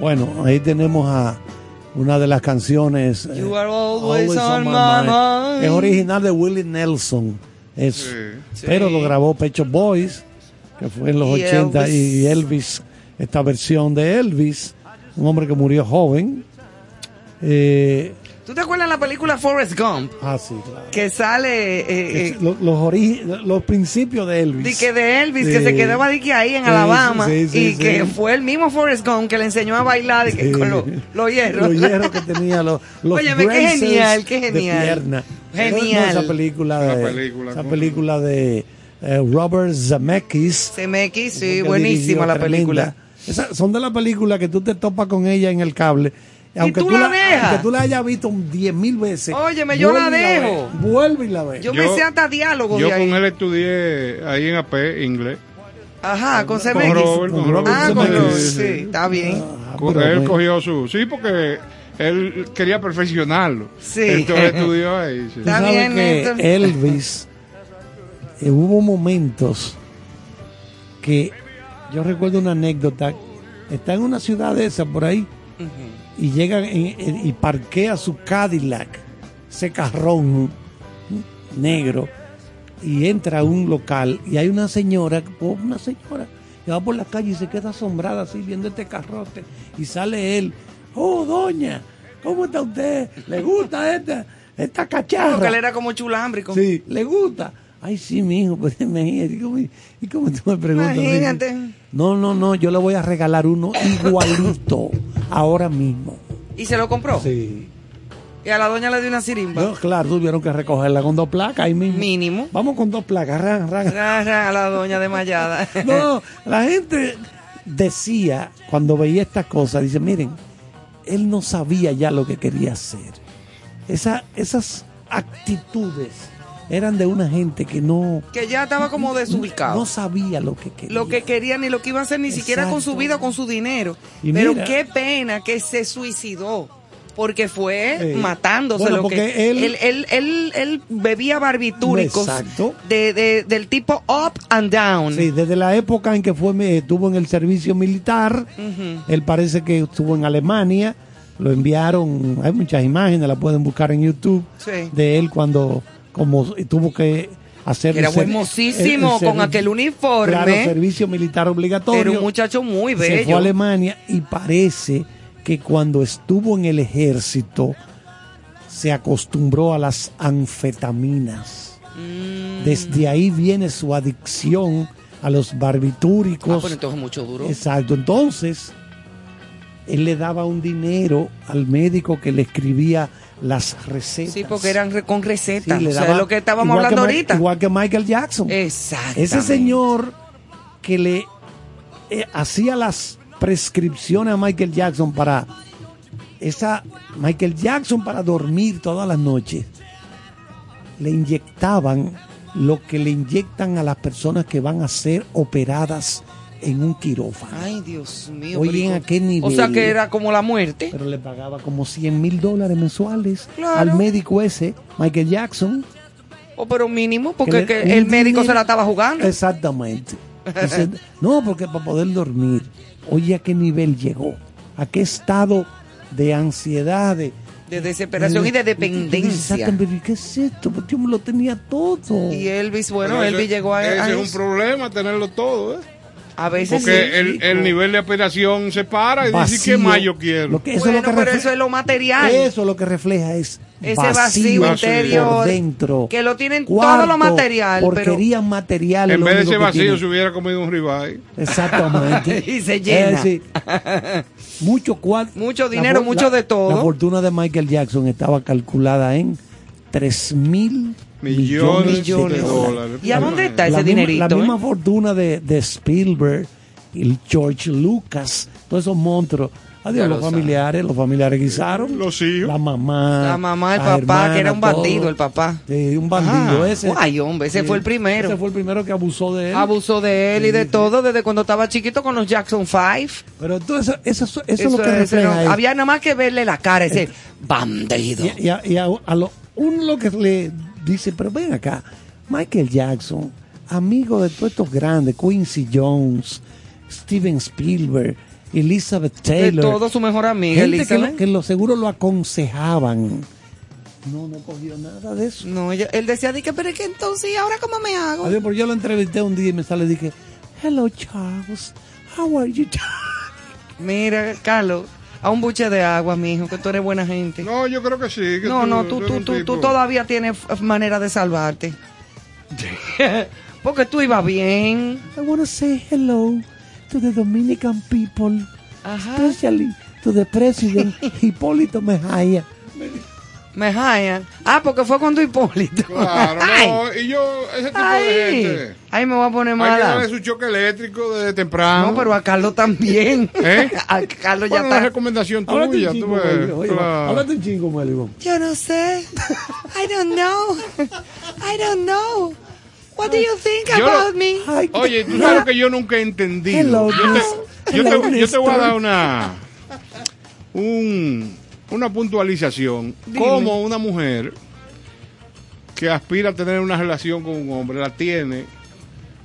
Bueno, ahí tenemos a una de las canciones. eh, You are always on my mind. Es original de Willie Nelson. Es, Sí. Pero lo grabó Pecho Boys, que fue en los Y 80, Elvis. y Elvis, esta versión de Elvis, un hombre que murió joven. Eh, ¿Tú te acuerdas de la película Forrest Gump? ah, sí, claro. Que sale eh, eh, los, los, los principios de Elvis. di que de Elvis, que se quedaba di que ahí en Sí, Alabama sí, sí, y sí. que fue el mismo Forrest Gump que le enseñó a bailar que con los, los hierros. Los hierros que tenía, los, los Óyeme, qué genial, qué de genial. pierna. Genial. No, esa película de, Esa película, esa película de eh, Robert Zemeckis. Que sí, buenísima la tremenda. película. Esa- son de las películas que tú te topas con ella en el cable. Aunque tú la dejas? aunque tú la hayas visto diez mil veces. Óyeme, yo la y dejo. Vuelve y la ves. Yo, Yo- me sé hasta diálogo Yo de ahí. con él estudié ahí en AP inglés. Ajá, con Con CMX. Robert, con Con Robert Ah, con. Robert, sí, está bien. Ah, él cogió su... Sí, porque él quería perfeccionarlo. Sí. Entonces estudió ahí. sí. Tú Está sabes bien, que Néstor. Elvis eh, hubo momentos que yo recuerdo una anécdota. Está en una ciudad de esa por ahí y llega en- y parquea su Cadillac, ese carrón negro, y entra a un local y hay una señora, o una señora, que va por la calle y se queda asombrada así viendo este carrote y sale él, oh doña, ¿cómo está usted? ¿Le gusta esta, esta cacharra? Porque él era como chulambrico. Sí, le gusta. Ay, sí, mijo, pues imagínate. ¿Y cómo, y cómo tú me preguntas? No, no, no, yo le voy a regalar uno igualito ahora mismo. Y se lo compró. Sí. Y a la doña le dio una sirimba. No, claro, tuvieron que recogerla con dos placas ahí mismo. Mínimo. Vamos con dos placas. ran, ran. Ra, ra, a la doña desmayada. No, la gente decía, cuando veía estas cosas, dice, miren, él no sabía ya lo que quería hacer. Esa, esas actitudes eran de una gente que no, que ya estaba como desubicado. no sabía lo que quería. lo que quería ni lo que iba a hacer ni siquiera con su vida o con su dinero. Y Pero mira- qué pena que se suicidó. Porque fue matándose Bueno, lo porque que él- él, él, él- él bebía barbitúricos Exacto. de, de- del tipo up and down. Sí, desde la época en que fue estuvo en el servicio militar, él parece que estuvo en Alemania, lo enviaron, hay muchas imágenes, la pueden buscar en YouTube, Sí. de él cuando como tuvo que hacer... Que era hermosísimo, con aquel uniforme. Claro, servicio militar obligatorio. Era un muchacho muy Se fue a bello. Alemania y parece que cuando estuvo en el ejército se acostumbró a las anfetaminas. Mm. Desde ahí viene su adicción a los Ah, barbitúricos. pero entonces mucho duro. Exacto. Entonces, él le daba un dinero al médico que le escribía las recetas. Sí, porque eran re- con Sí, recetas. le o sea, es lo que estábamos hablando que ahorita. Igual que Michael Jackson. Exacto. Ese señor que le eh, hacía las prescripciones a Michael Jackson para esa Michael Jackson para dormir todas las noches le inyectaban lo que le inyectan a las personas que van a ser operadas en un quirófano. Ay, Dios mío. Oye, ¿en ¿y a qué nivel? O sea, que era como la muerte. Pero le pagaba como 100 mil dólares mensuales Claro. al médico ese, Michael Jackson. O pero mínimo, porque le- que un el médico se la estaba jugando. Exactamente. No, porque para poder dormir, oye, ¿a qué nivel llegó? ¿A qué estado de ansiedad? De, De desesperación y de dependencia. Exactamente, ¿qué es esto? Porque yo me lo tenía todo. Y Elvis, bueno, Pero Elvis ese- llegó a, Ese a es un problema tenerlo todo, ¿eh? A veces Porque sí. el, el nivel de aspiración se para y dice, Vacío. ¿qué más yo quiero? Lo que, eso Bueno, es lo que pero refle- eso es lo material. Eso lo que refleja es Ese vacío, vacío interior. por dentro. Que lo tienen Cuarto, todo lo material. pero Porquería material. es en vez de ese vacío se hubiera comido un ribeye. Exactamente. Y se llena. sí. Mucho cuarto. Mucho dinero, mucho de todo. La fortuna de Michael Jackson estaba calculada en 3 mil Millones, millones, de dólares. ¿Y a dónde está La ese misma- dinerito? La misma eh? fortuna de, de Spielberg, el George Lucas, todos esos monstruos. Adiós, los familiares, los familiares guisaron. Los hijos. La mamá. La mamá, el papá, que era un todo. bandido, el papá. Sí, un bandido Ah. ese. Ay, hombre, ese Sí. fue el primero. Ese fue el primero que abusó de él. Abusó de él y de todo desde cuando estaba chiquito con los Jackson 5. Pero tú, eso, eso, eso, es lo que refleja no- había nada más que verle la cara, ese bandido. Y, y a, y a- a lo, uno lo que le dice, pero ven acá, Michael Jackson, amigo de todos estos grandes, Quincy Jones, Steven Spielberg, Elizabeth de Taylor. todo su mejor amiga, gente que, Elizabeth. lo, que lo seguro lo aconsejaban. No, no cogió nada de eso. No, él decía, di que, pero es que entonces, ¿y ahora cómo me hago? Adiós, porque yo lo entrevisté un día y me sale y dije, hello Charles, how are you? Mira, Carlos, a un buche de agua, mijo, que tú eres buena gente. No, yo creo que sí. que No, no, tú, eres tú, tú, tú tipo- todavía tienes manera de salvarte. Porque tú ibas bien. I want to say hello to the Dominican people, Ajá. especially to the president Hipólito Mejía. Me hallan. Ah, porque fue con tu Hipólito. Claro, Ay, no, y yo, ese tipo de ay, gente. ay, me voy a poner Hay que mala. darle su choque eléctrico desde temprano. No, pero a Carlos también. ¿Eh? A Carlos ya Bueno, una está. recomendación Háblate tuya. tú chingo, ves, háblate un chingo, Melvin. Yo no sé. I don't know. I don't know. What do you think Yo- about me? Oye, tú sabes lo que yo nunca he entendido. Hello, yo, te, yo, Hello, te, yo te voy a dar una, un, una puntualización. Dime. Como una mujer que aspira a tener una relación con un hombre, la tiene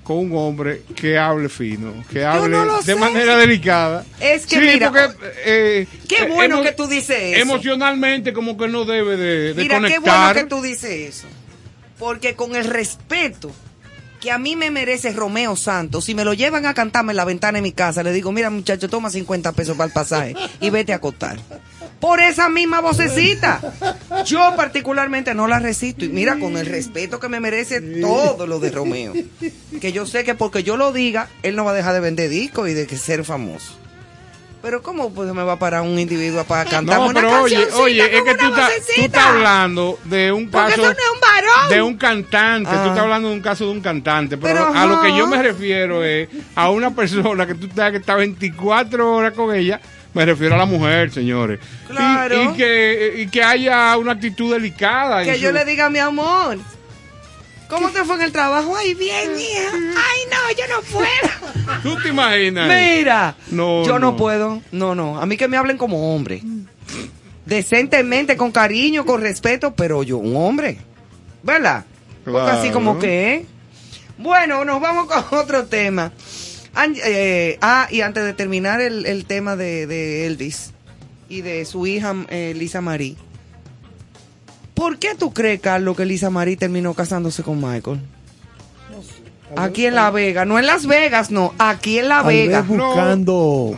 con un hombre que hable fino, que hable no de sé. manera delicada. Es que Sí, mira, porque, eh, qué bueno que tú dices eso. Emocionalmente como que no debe de, de Mira, qué bueno que tú dices eso. Porque con el respeto que a mí me merece Romeo Santos, si me lo llevan a cantarme en la ventana de mi casa, le digo, mira muchacho, toma 50 pesos para el pasaje y vete a acostar. Por esa misma vocecita. Yo particularmente no la resisto. Y mira, con el respeto que me merece todo lo de Romeo. Que yo sé que porque yo lo diga, él no va a dejar de vender discos y de que ser famoso. Pero ¿cómo pues me va a parar un individuo para cantar No, una pero oye, oye, es que tú estás, tú estás hablando de un Porque caso no un varón. de un cantante, tú Ah. estás hablando de un caso de un cantante, pero, Pero, a lo que yo me refiero es a una persona que tú sabes que está 24 horas con ella, me refiero a la mujer, señores. Y- Claro. Y, que, y que haya una actitud delicada. Que yo su- le diga, mi amor, ¿cómo te fue en el trabajo? Ay, bien, hija. Ay, no, yo no puedo. ¿Tú te imaginas? Mira, No, yo no. no. puedo. No, no. A mí que me hablen como hombre. Decentemente, con cariño, con respeto, pero yo, un hombre. ¿Verdad? Porque así como que. ¿eh? Bueno, nos vamos con otro tema. An- eh, ah, y antes de terminar el, el tema de, de Elvis y de su hija eh, Lisa Marie. ¿Por qué tú crees, Carlos, que Lisa Marie terminó casándose con Michael? Aquí en La Vega, no en Las Vegas, no, aquí en La Vega. vez buscando,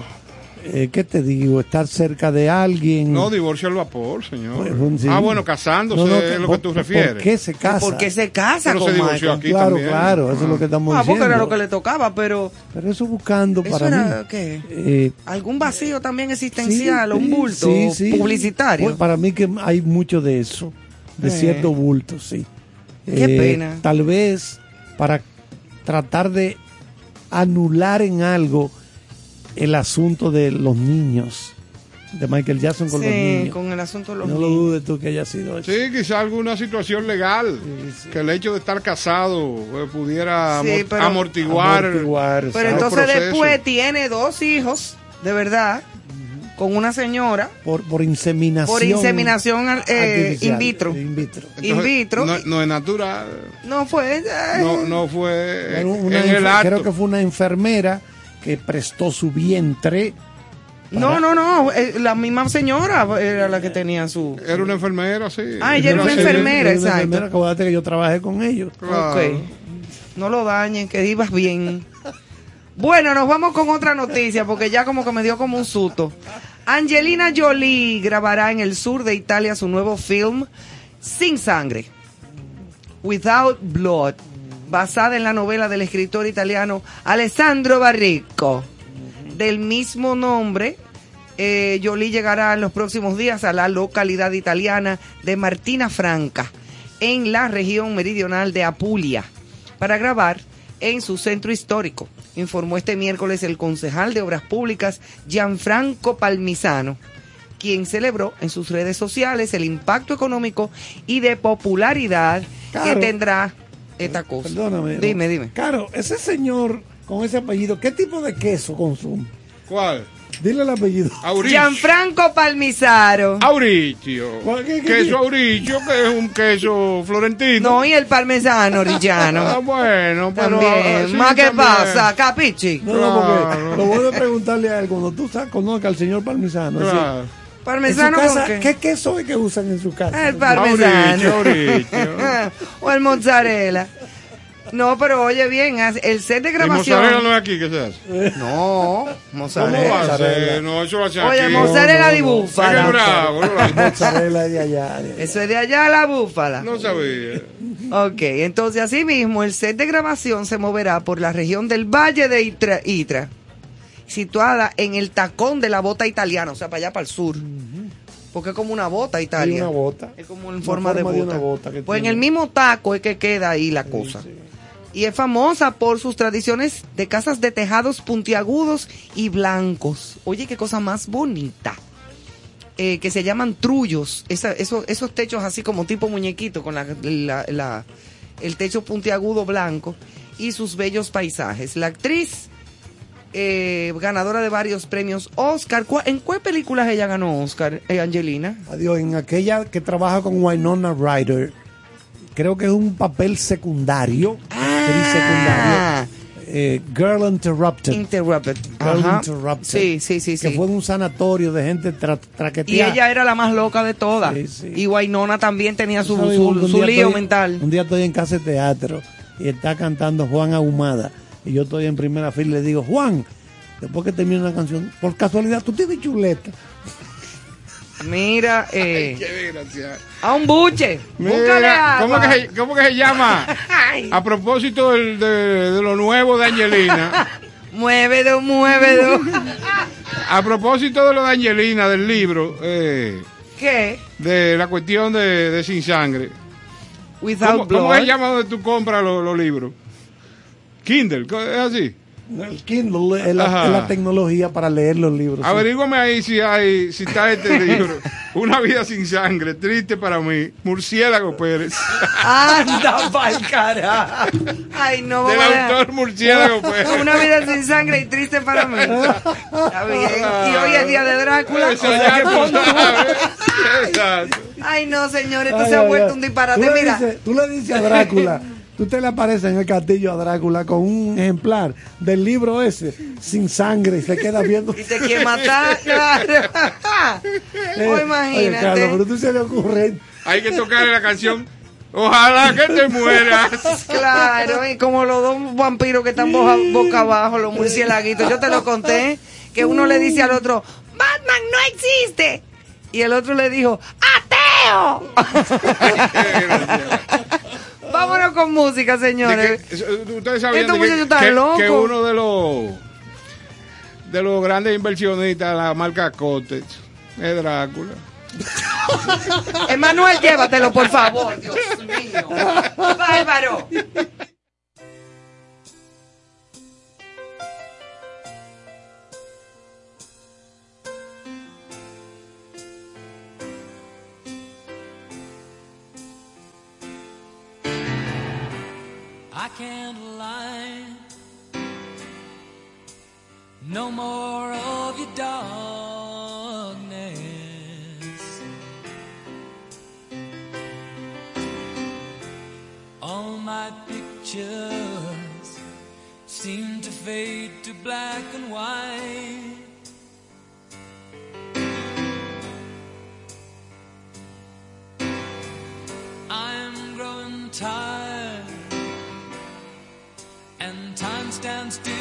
eh, ¿qué te digo? Estar cerca de alguien. No, divorcio al vapor, señor. Pues, sí. Ah, bueno, casándose No, no, es lo que por- tú ¿por refieres. qué se casa? ¿Por qué se casa Pero con se divorció Michael? aquí Claro, también. claro, eso es lo que estamos Ah, porque diciendo. era lo que le tocaba, pero Pero eso buscando ¿Eso para era mí. qué? eh, algún vacío también sí, existencial, un sí, bulto sí, sí. publicitario. Pues para mí que hay mucho de eso, de Eh. cierto bulto, sí. Eh, Qué pena. Tal vez para tratar de anular en algo el asunto de los niños, de Michael Jackson con los sí, niños. con el asunto de los no lo niños. dudes tú que haya sido eso. Sí, quizá alguna situación legal, que el hecho de estar casado eh, pudiera Sí, amor- pero- amortiguar. Amortiguar, Pero entonces después tiene dos hijos, de verdad, con una señora por, por inseminación. por inseminación eh, in vitro. in vitro. in vitro. No, no es natural, No fue. eh, no, no fue Bueno, en una el enfer- acto. creo que fue una enfermera que prestó su vientre. no, no, no. eh, La misma señora era la que tenía su. Era una enfermera, sí. Ah, ella era una enfermera. Era una exacto. enfermera, acuérdate que yo trabajé con ellos. Claro. Ok. No lo dañen, que ibas bien. Bueno, nos vamos con otra noticia porque ya como que me dio como un susto. Angelina Jolie grabará en el sur de Italia su nuevo film Sin Sangre, Without Blood, basada en la novela del escritor italiano Alessandro Barrico. Del mismo nombre, eh, Jolie llegará en los próximos días a la localidad italiana de Martina Franca, en la región meridional de Apulia, para grabar en su centro histórico, informó este miércoles el concejal de Obras Públicas Gianfranco Palmisano, quien celebró en sus redes sociales el impacto económico y de popularidad que tendrá esta cosa. Perdóname. Dime, ¿no? dime. Claro, ese señor con ese apellido, ¿qué tipo de queso consume? ¿Cuál? Dile el apellido. Auricio. Gianfranco Palmisaro. Auricio. ¿Cuál- qué- qué- Queso Auricio, que es un queso florentino. No, y el parmesano Ah, rillano. bueno, pero... También. sí, ¿Más qué pasa? Capichi. No, no, porque Claro. lo bueno es preguntarle a él cuando tú sa- conozcas al señor Parmesano. es decir, Claro. en su ¿Parmesano con casa, qué? ¿Qué queso es que usan en su casa? El parmesano. Auricio, Auricio. o el mozzarella. No, pero oye bien, el set de ¿Y mozzarella grabación. no es aquí que se hace? No, ¿Cómo va mozzarella. a ser? No, eso lo hacen Oye, aquí. mozzarella no, de no. Qué búfala. bravo, qué bravo. Mozzarella de allá. de allá. Eso es de allá la búfala. No sabía. Ok, entonces así mismo el set de grabación se moverá por la región del Valle de Itra, Itra, situada en el tacón de la bota italiana, o sea, para allá para el sur. Porque es como una bota Italia. Y una bota. Es como en forma, de, bota. una bota pues en el mismo taco es que queda ahí la cosa. Y es famosa por sus tradiciones de casas de tejados puntiagudos y blancos. Oye, qué cosa más bonita. Eh, que se llaman trullos. Esa- esos, esos techos así como tipo muñequito con la, la- la- el techo puntiagudo blanco y sus bellos paisajes. La actriz eh, ganadora de varios premios Oscar. ¿Cuá- ¿En cuál películas ella ganó Oscar, eh, Angelina? Adiós, en aquella que trabaja con Winona Ryder, creo que es un papel secundario. Ah. secundario. Eh, Girl Interrupted. Interrupted. Girl Ajá. Interrupted. Sí, sí, sí, Que sí. fue en un sanatorio de gente tra Y ella era la más loca de todas. Sí, sí. Y Guainona también tenía su, ¿Sabes? su, lío estoy- mental. Un día estoy en casa de teatro y está cantando Juan Ahumada. Y yo estoy en primera fila y le digo, Juan, después que termine la canción, por casualidad, tú tienes chuleta. Mira, eh, Qué desgraciado. a un buche. Búscale Mira, agua. ¿cómo que, se, cómo que se llama? Ay, A propósito del- de, de lo nuevo de Angelina. muévedo, muévedo. A propósito de lo de Angelina, del libro, eh, ¿Qué? de la cuestión de, de Sin Sangre. Without ¿Cómo, cómo blood. se llama donde tú compras los, los libros? Kindle, ¿co- ¿es así? El Kindle es la, Ajá. es la tecnología para leer los libros. sí. Averígame ahí si hay, si está este libro. Una vida sin sangre, triste para mí. Murciélago Pérez. Anda pa'l carajo. Ay, no, Del a autor Murciélago Pérez. Una vida sin sangre y triste para mí. Está bien. Y hoy es día de Drácula. Eso ya. Ay, no, señor, esto Ay, se ha vuelto ay. un disparate. Tú le Mira, dices- tú le dices a Drácula, tú te le apareces en el castillo a Drácula con un ejemplar del libro ese, sin sangre, y se queda viendo. y te quiere matar, claro. Eh, o Oye, imagínate. Carlos, pero tú se le ocurre. Hay que tocarle la canción. Ojalá que te mueras. Claro, y como los dos vampiros que están boca, boca abajo, los murciélaguitos. Yo te lo conté, que uno le dice al otro, Batman no existe. Y el otro le dijo, ¡Ateo! Vámonos con música, señores. que- eso, ustedes sabían Estos que, muchachos están que- locos. que uno de los de los grandes inversionistas de la marca Cotex es Drácula. Emanuel, llévatelo, por favor. Dios mío. Bárbaro. I can't lie. No more of your darkness. All my pictures seem to fade to black and white. I'm growing tired, stands still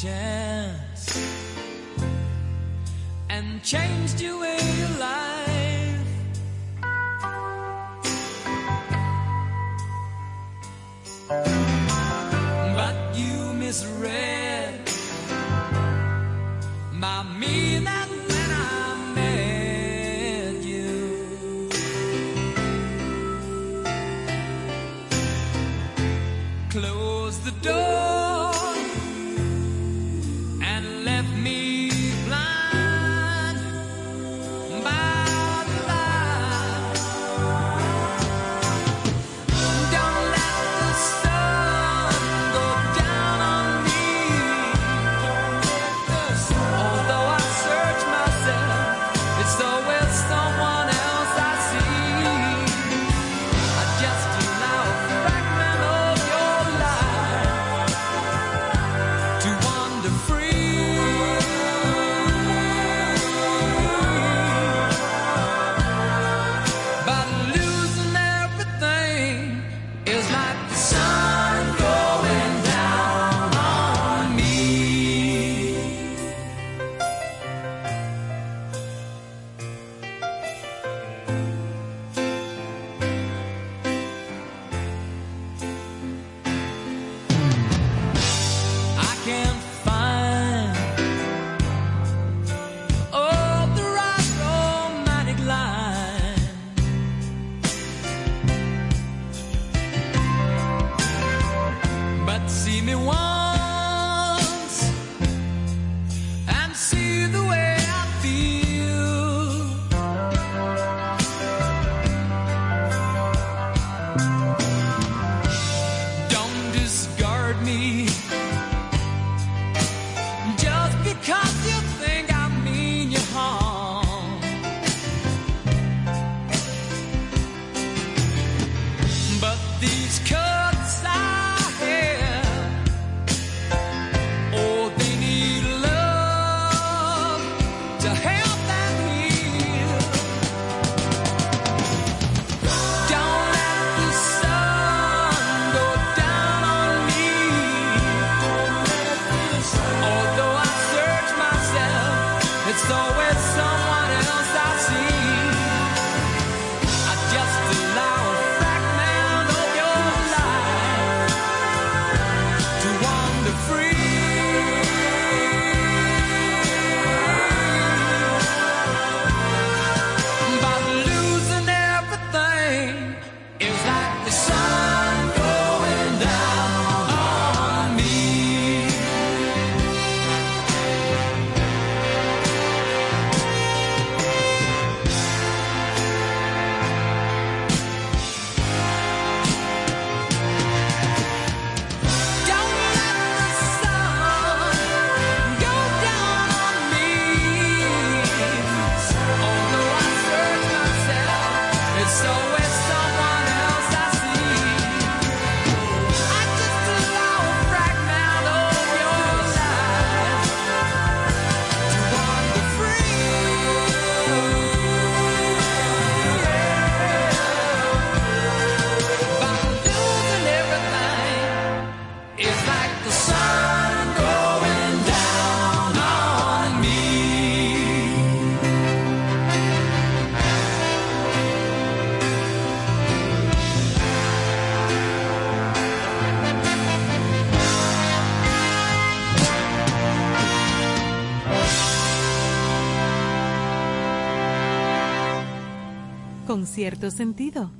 chance and changed your way of life. Cierto sentido.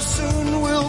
Soon will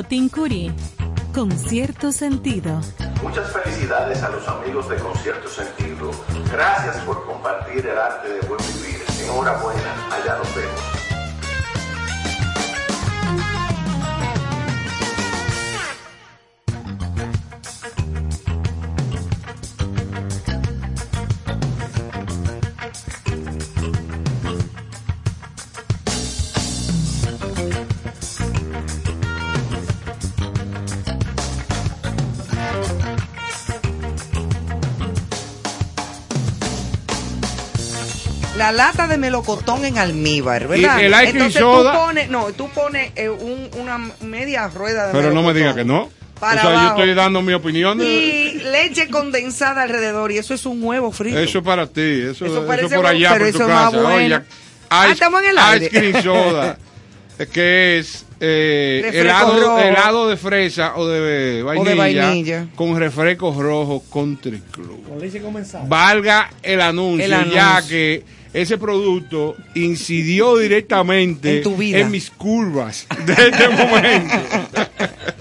Yotin Curi, con cierto sentido. Muchas felicidades a los amigos de Concierto Sentido. Gracias por compartir el arte de buen vivir. Enhorabuena, allá nos vemos. La lata de melocotón en almíbar, ¿verdad? Y el ice cream Entonces soda- tú pones, no, tú pones eh, un- una media rueda de Pero no me melocotón. diga que no. Para o sea, yo abajo. estoy dando mi opinión. de- Y leche condensada alrededor y eso es un huevo frito. Eso es para ti, eso, Eso eso parece por bueno, allá, pero por tu eso es más casa. bueno. Oye, Ah, ice, estamos en el ice aire. cream soda, que es eh, helado, helado de fresa o de vainilla, vainilla. con refrescos rojos country club. Con leche condensada. Valga el anuncio, El anuncio. ya que ese producto incidió directamente En tu vida. en mis curvas de este momento.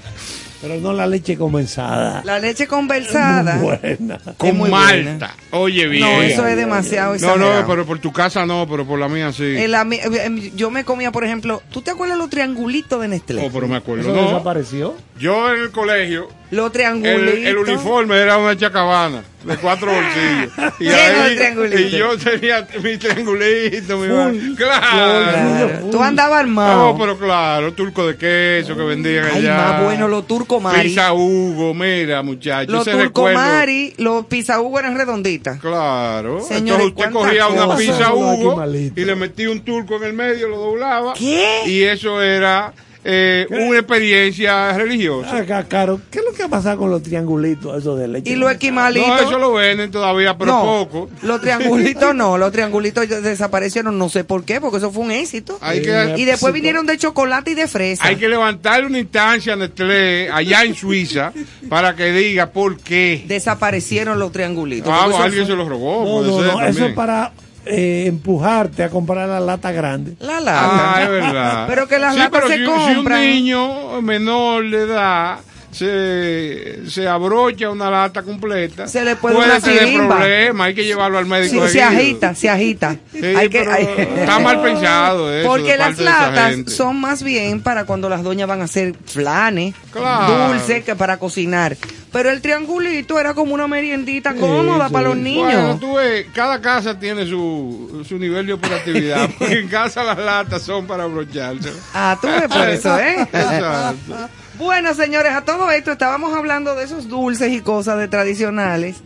Pero no la leche condensada. La leche conversada. Muy buena. Con muy malta. Oye, bien. No, eso es demasiado No, exagerado. no, pero por tu casa no, pero por la mía sí. La mi- em, yo me comía, por ejemplo, ¿tú te acuerdas los triangulitos de Nestlé? Oh, pero me acuerdo. Eso No, desapareció. yo en el colegio, Los el, triangulitos. el uniforme era una chacabana de cuatro bolsillos. Y, Lleno de ahí, triangulitos. y yo tenía mi triangulito, mi. Claro. Claro. Tú andabas armado. No, pero claro, turco de queso que vendían Ay, allá. más bueno, los turco mari. Pizza Hugo, mira, muchachos. Los ese turco recuerdo. mari, los pizza Hugo eran redonditas. Claro. Señores, Entonces usted ¿cuántas cogía una pizza Hugo y le metía un turco en el medio, lo doblaba. ¿Qué? Y eso era eh, una experiencia religiosa. Acá, Caro, ¿qué es lo que ha pasado con los triangulitos esos de leche? Y los esquimalitos. No, eso lo venden todavía, pero no, poco. Los triangulitos no, los triangulitos desaparecieron, no sé por qué, porque eso fue un éxito. Hay que, Y después vinieron de chocolate y de fresa. hay que levantarle una instancia a Nestlé allá en Suiza para que diga por qué. Desaparecieron los triangulitos. Ah, eso alguien fue- se lo robó. No, puede no, ser no, eso es para eh, empujarte a comprar la lata grande. La lata. Ah, es verdad. Pero que las Sí, latas pero se si, si un compran. niño menor de edad se, se abrocha una lata completa, Se le puede una tener sirimba. problema, hay que llevarlo al médico. Sí, se agita, se agita. Sí, Hay que- hay- está mal pensado eso Porque las latas son más bien para cuando las doñas van a hacer flanes, Claro. dulces, que para cocinar. Pero el triangulito era como una meriendita cómoda sí. para los niños. Bueno, tú ves, cada casa tiene su, su nivel de operatividad, porque en casa las latas son para abrocharse. Ah, tú ves por eso, ¿eh? Exacto. Bueno, señores, a todo esto estábamos hablando de esos dulces y cosas de tradicionales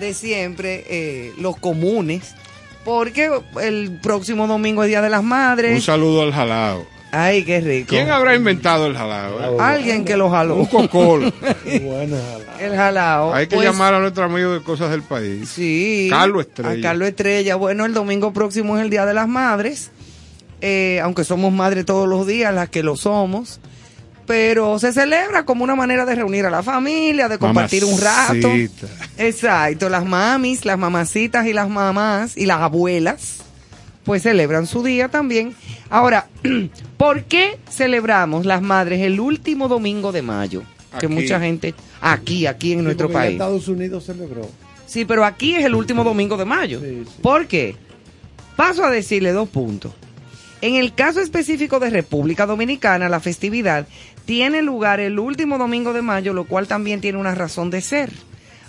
de siempre, eh, los comunes, porque el próximo domingo es Día de las Un Madres. saludo al jalao. Ay, qué rico. ¿Quién habrá inventado el jalao? eh? Alguien que lo jaló. Un cocol. Buena. El jalao. Hay que Pues, llamar a nuestro amigo de Cosas del País. Sí. Carlos Estrella. A Carlos Estrella. Bueno, el domingo próximo es el Día de las Madres. Eh, aunque somos madres todos los días, las que lo somos. Pero se celebra como una manera de reunir a la familia, de compartir un rato. Exacto, las mamis, las mamacitas y las mamás y las abuelas, pues celebran su día también. Ahora, ¿por qué celebramos las madres el último domingo de mayo? Que mucha gente, aquí, aquí en nuestro país. Estados Unidos celebró. Sí, pero aquí es el último domingo de mayo. Sí, sí. ¿Por qué? Paso a decirle dos puntos. En el caso específico de República Dominicana, la festividad tiene lugar el último domingo de mayo, lo cual también tiene una razón de ser.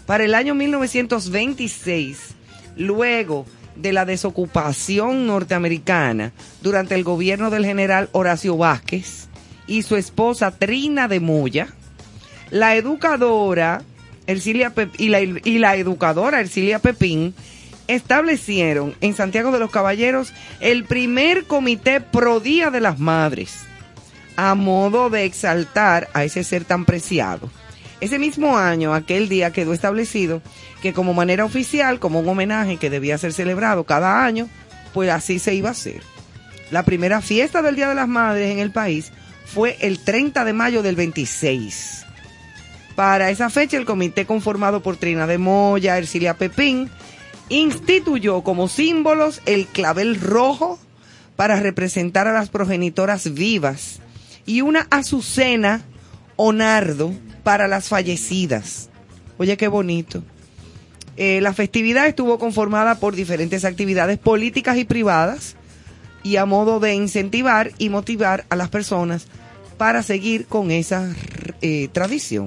Para el año 1926, luego de la desocupación norteamericana durante el gobierno del general Horacio Vázquez y su esposa Trina de Moya, la educadora Ercilia y, la, y la educadora Ercilia Pepín establecieron en Santiago de los Caballeros el primer comité pro Día de las Madres, a modo de exaltar a ese ser tan preciado. Ese mismo año, aquel día quedó establecido que como manera oficial, como un homenaje que debía ser celebrado cada año, pues así se iba a hacer. La primera fiesta del Día de las Madres en el país fue el 30 de mayo del 26. Para esa fecha, el comité conformado por Trina de Moya, Ercilia Pepín, instituyó como símbolos el clavel rojo para representar a las progenitoras vivas y una azucena o nardo para las fallecidas. Oye, qué bonito. Eh, la festividad estuvo conformada por diferentes actividades políticas y privadas y a modo de incentivar y motivar a las personas para seguir con esa eh, tradición.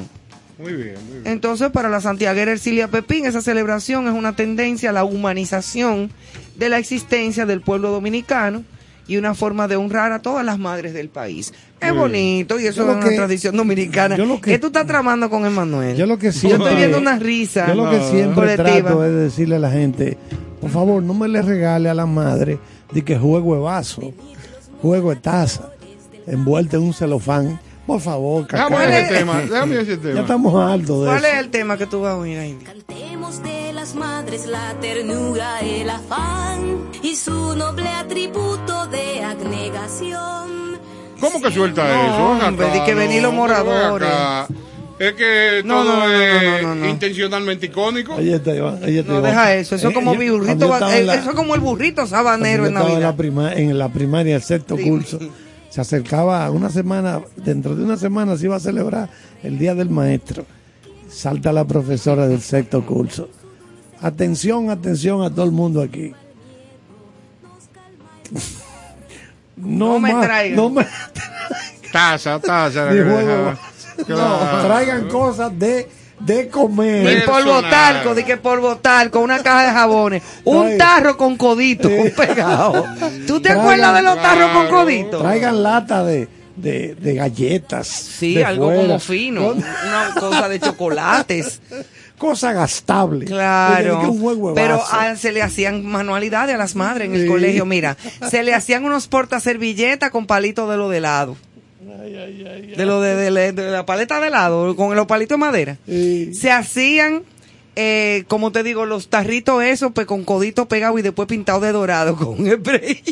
Muy bien, muy bien. Entonces, para la santiaguera Ercilia Pepín, esa celebración es una tendencia a la humanización de la existencia del pueblo dominicano y una forma de honrar a todas las madres del país. Es bonito y eso Yo es una que- tradición dominicana. yo lo que- ¿Qué tú estás tramando con Emanuel? Yo lo que Yo siempre, estoy viendo una risa Yo lo que siempre colectiva. trato es de decirle a la gente, por favor, no me le regale a la madre de que juego de vaso, juego de taza, envuelta en un celofán. Por favor, Déjame cacao. ese tema, déjame ese tema. Ya estamos altos de ¿Cuál eso. es el tema que tú vas a oír ahí? De las madres la ternura, el afán y su noble atributo de abnegación. ¿Cómo que suelta No, eso? Hombre, que venir los moradores. Es que No, todo no, no, no, es no, no, no. intencionalmente icónico. No, deja eso. Eso es Eh, como yo- burrito. estaba eh, en la- Eso es como el burrito sabanero en la, Navidad. prima- en la primaria, el sexto Sí. curso, se acercaba una semana, dentro de una semana se iba a celebrar el Día del Maestro. Salta la profesora del sexto curso. Atención, atención a todo el mundo aquí. No, No me más, traigan. no me Taza, taza. juego. No, traigan cosas de, de comer. Ni polvo talco, di que polvo talco, una caja de jabones, un tarro con codito pegado. ¿Tú te Traigan- acuerdas de los tarros con codito? Traigan lata de, de, de galletas. Sí, de algo fuera. como fino, una cosa de chocolates. cosa gastable. Claro, pero ah, se le hacían manualidades a las madres en el colegio. Mira, se le hacían unos portaservilletas con palitos de lo de helado. De lo de, de la- de la paleta de helado, con los palitos de madera. Sí. Se hacían, eh, como te digo, los tarritos esos, pues con codito pegado y después pintado de dorado con spray.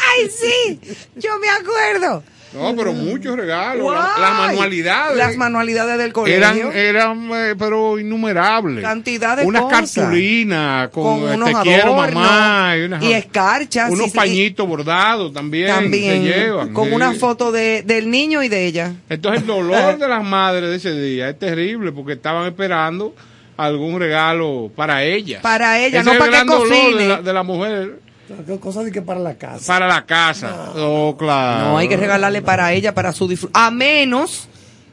¡Ay, sí! Yo me acuerdo. No, pero muchos regalos. las manualidades. Las manualidades del colegio. eran, eran eh, pero innumerables. Cantidad de Unas cosas. cartulinas con, con eh, unos te quiero adornos mamá y, unas- y escarchas unos y- pañitos bordados también, también se llevan con sí. una foto de, del niño y de ella. entonces el dolor de las madres de ese día es terrible porque estaban esperando algún regalo para ellas Para ellas, Ese no para que cocine. de la, de la mujer Cosa de que para la casa. para la casa oh claro No hay que regalarle para ella, para su disfrute. A menos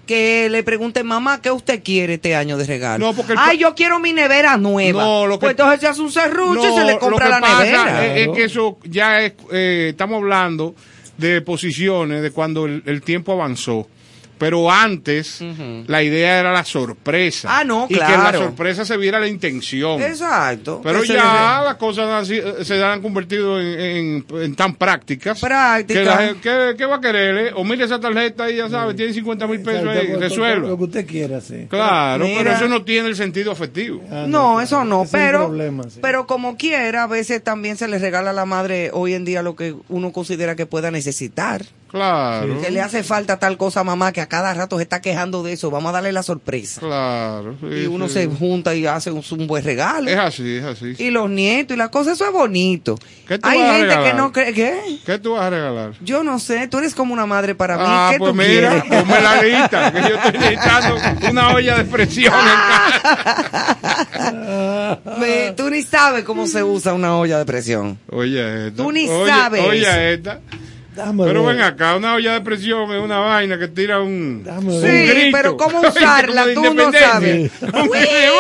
que le pregunte, mamá, ¿qué usted quiere este año de regalo? No, porque Ay, yo quiero mi nevera nueva. No, lo que- Pues entonces se hace un serrucho y se le lo compra que la pasa nevera. Es, es que eso ya es, eh, estamos hablando de posiciones de cuando el, el tiempo avanzó. Pero antes la idea era la sorpresa. Ah, no, Y que en la claro. sorpresa se viera la intención. Exacto. Pero ya las cosas si- se han convertido en, en- en tan prácticas. Prácticas. Que la gente- ¿qué, qué va a querer? eh? O mire esa tarjeta y ya sabe, tiene 50 mil pesos ahí, resuelva. Lo que usted quiera, sí. Claro, Mira. pero eso no tiene el sentido afectivo. Ah, No, eso no, es pero, problema, sí. pero como quiera, a veces también se le regala a la madre hoy en día lo que uno considera que pueda necesitar. Claro. Que le hace falta tal cosa a mamá que a cada rato se está quejando de eso. Vamos a darle la sorpresa. Claro. sí, y uno sí. se junta y hace un, un buen regalo. Es así, es así. Y los nietos y las cosas, eso es bonito. ¿Qué tú Hay vas a gente que no cree. ¿Qué? ¿Qué tú vas a regalar? Yo no sé, tú eres como una madre para mí. Ah, ¿Qué pues tú mira, quieres? ponme la lista, que yo estoy necesitando una olla de presión en casa. Me- tú ni sabes cómo se usa una olla de presión. Oye, esta. Tú ni Oye, sabes Oye, esta. Pero ven acá, una olla de presión es una vaina que tira un. Sí, grito. pero ¿cómo usarla? como Tú no sabes. Un Uy. grito,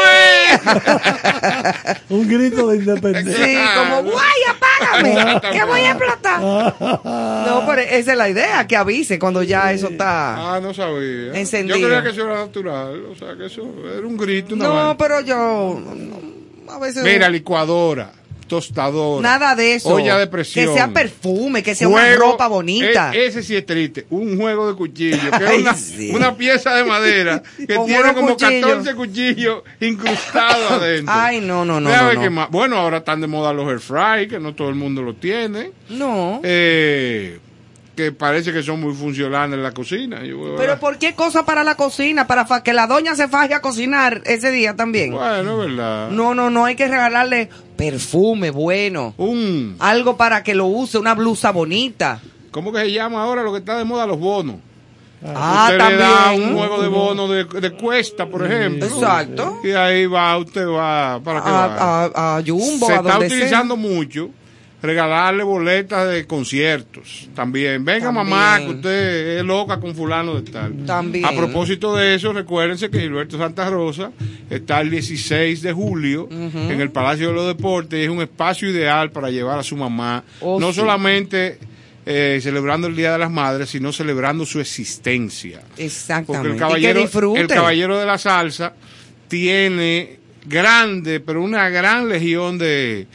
Un grito de independencia. Sí, como, guay, apágame, que voy a explotar. No, pero esa es la idea, que avise cuando ya eso está. Ah, no sabía. Encendido. Yo creía que eso era natural. O sea, que eso era un grito, una No, vaina. pero yo no, a veces Mira, licuadora, tostadora. nada de eso. Olla de presión. Que sea perfume, que sea una ropa bonita. e- ese sí es triste. Un juego de cuchillo. Que Ay, es una, sí. una pieza de madera que tiene como cuchillos. 14 cuchillos incrustados adentro. Ay, no, no, no, no, más. Bueno, ahora están de moda los air fry, que no todo el mundo lo tiene. No. Eh, que parece que son muy funcionales en la cocina. Yo Pero ¿por qué cosa para la cocina? Para que la doña se faje a cocinar ese día también. Bueno, es verdad. No, no, no hay que regalarle perfume bueno. Un, Algo para que lo use, una blusa bonita. ¿Cómo que se llama ahora lo que está de moda? Los bonos. Ah, usted le da también. un juego de bono de, de cuesta, por ejemplo. Exacto. Y ahí va, usted va, ¿para qué A, va? a, a Jumbo, Se a está donde utilizando mucho regalarle boletas de conciertos también. Venga También. mamá, que usted es loca con fulano de tal. También. A propósito de eso, recuérdense que Gilberto Santa Rosa está el 16 de julio en el Palacio de los Deportes y es un espacio ideal para llevar a su mamá, Oh, no sí. solamente eh, celebrando el Día de las Madres, sino celebrando su existencia. Exactamente. Porque el caballero, que el caballero de la salsa tiene grande, pero una gran legión de,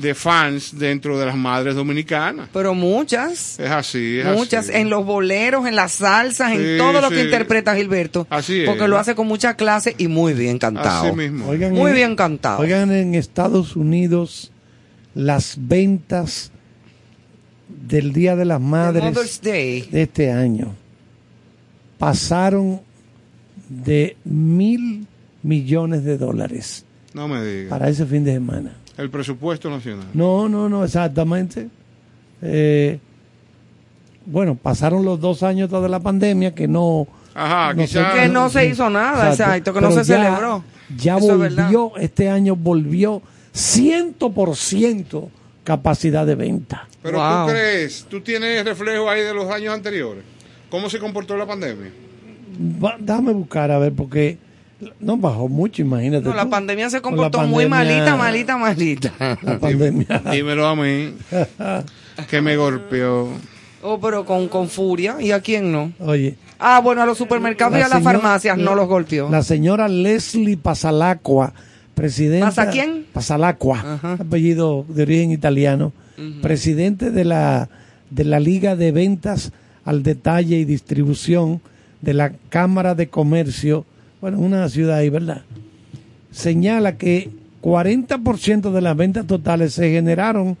de fans dentro de las madres dominicanas. Pero muchas. Es así, es Muchas, así. en los boleros, en las salsas, en Sí, todo lo que interpreta Gilberto. Así es. Porque lo hace con mucha clase y muy bien cantado. Así mismo. Oigan, Muy en- bien cantado. Oigan, en Estados Unidos, las ventas del Día de las Madres Mother's Day. de este año pasaron de mil millones de dólares No me diga. para ese fin de semana. El presupuesto nacional. No, no, no, exactamente. Eh, bueno, pasaron los dos años de la pandemia que no... Ajá, no quizás- Que no se hizo nada, exacto, que no se ya- celebró. Ya Eso es verdad. volvió, este año volvió 100% capacidad de venta. Pero Wow. tú crees, tú tienes reflejo ahí de los años anteriores. ¿Cómo se comportó la pandemia? Va- déjame buscar a ver, porque no bajó mucho, imagínate. No, la tú. pandemia se comportó muy malita, malita, malita. La pandemia. Dímelo a mí, que me golpeó. Oh, pero con, con furia. ¿Y a quién no? Oye, Ah, bueno, a los supermercados y a las farmacias no los golpeó. La señora Leslie Pasalacqua, presidenta. ¿Pasa quién? Pasalacqua, apellido de origen italiano, presidente de la, de la Liga de Ventas al Detalle y Distribución de la Cámara de Comercio, bueno, una ciudad ahí, ¿verdad? Señala que 40% de las ventas totales se generaron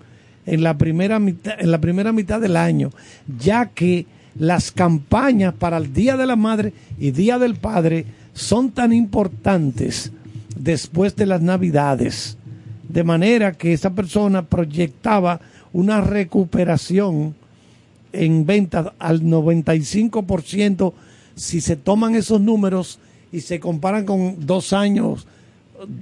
en la primera mitad, en la primera mitad del año, ya que las campañas para el Día de la Madre y Día del Padre son tan importantes después de las Navidades, de manera que esa persona proyectaba una recuperación en ventas al 95% si se toman esos números y se comparan con dos años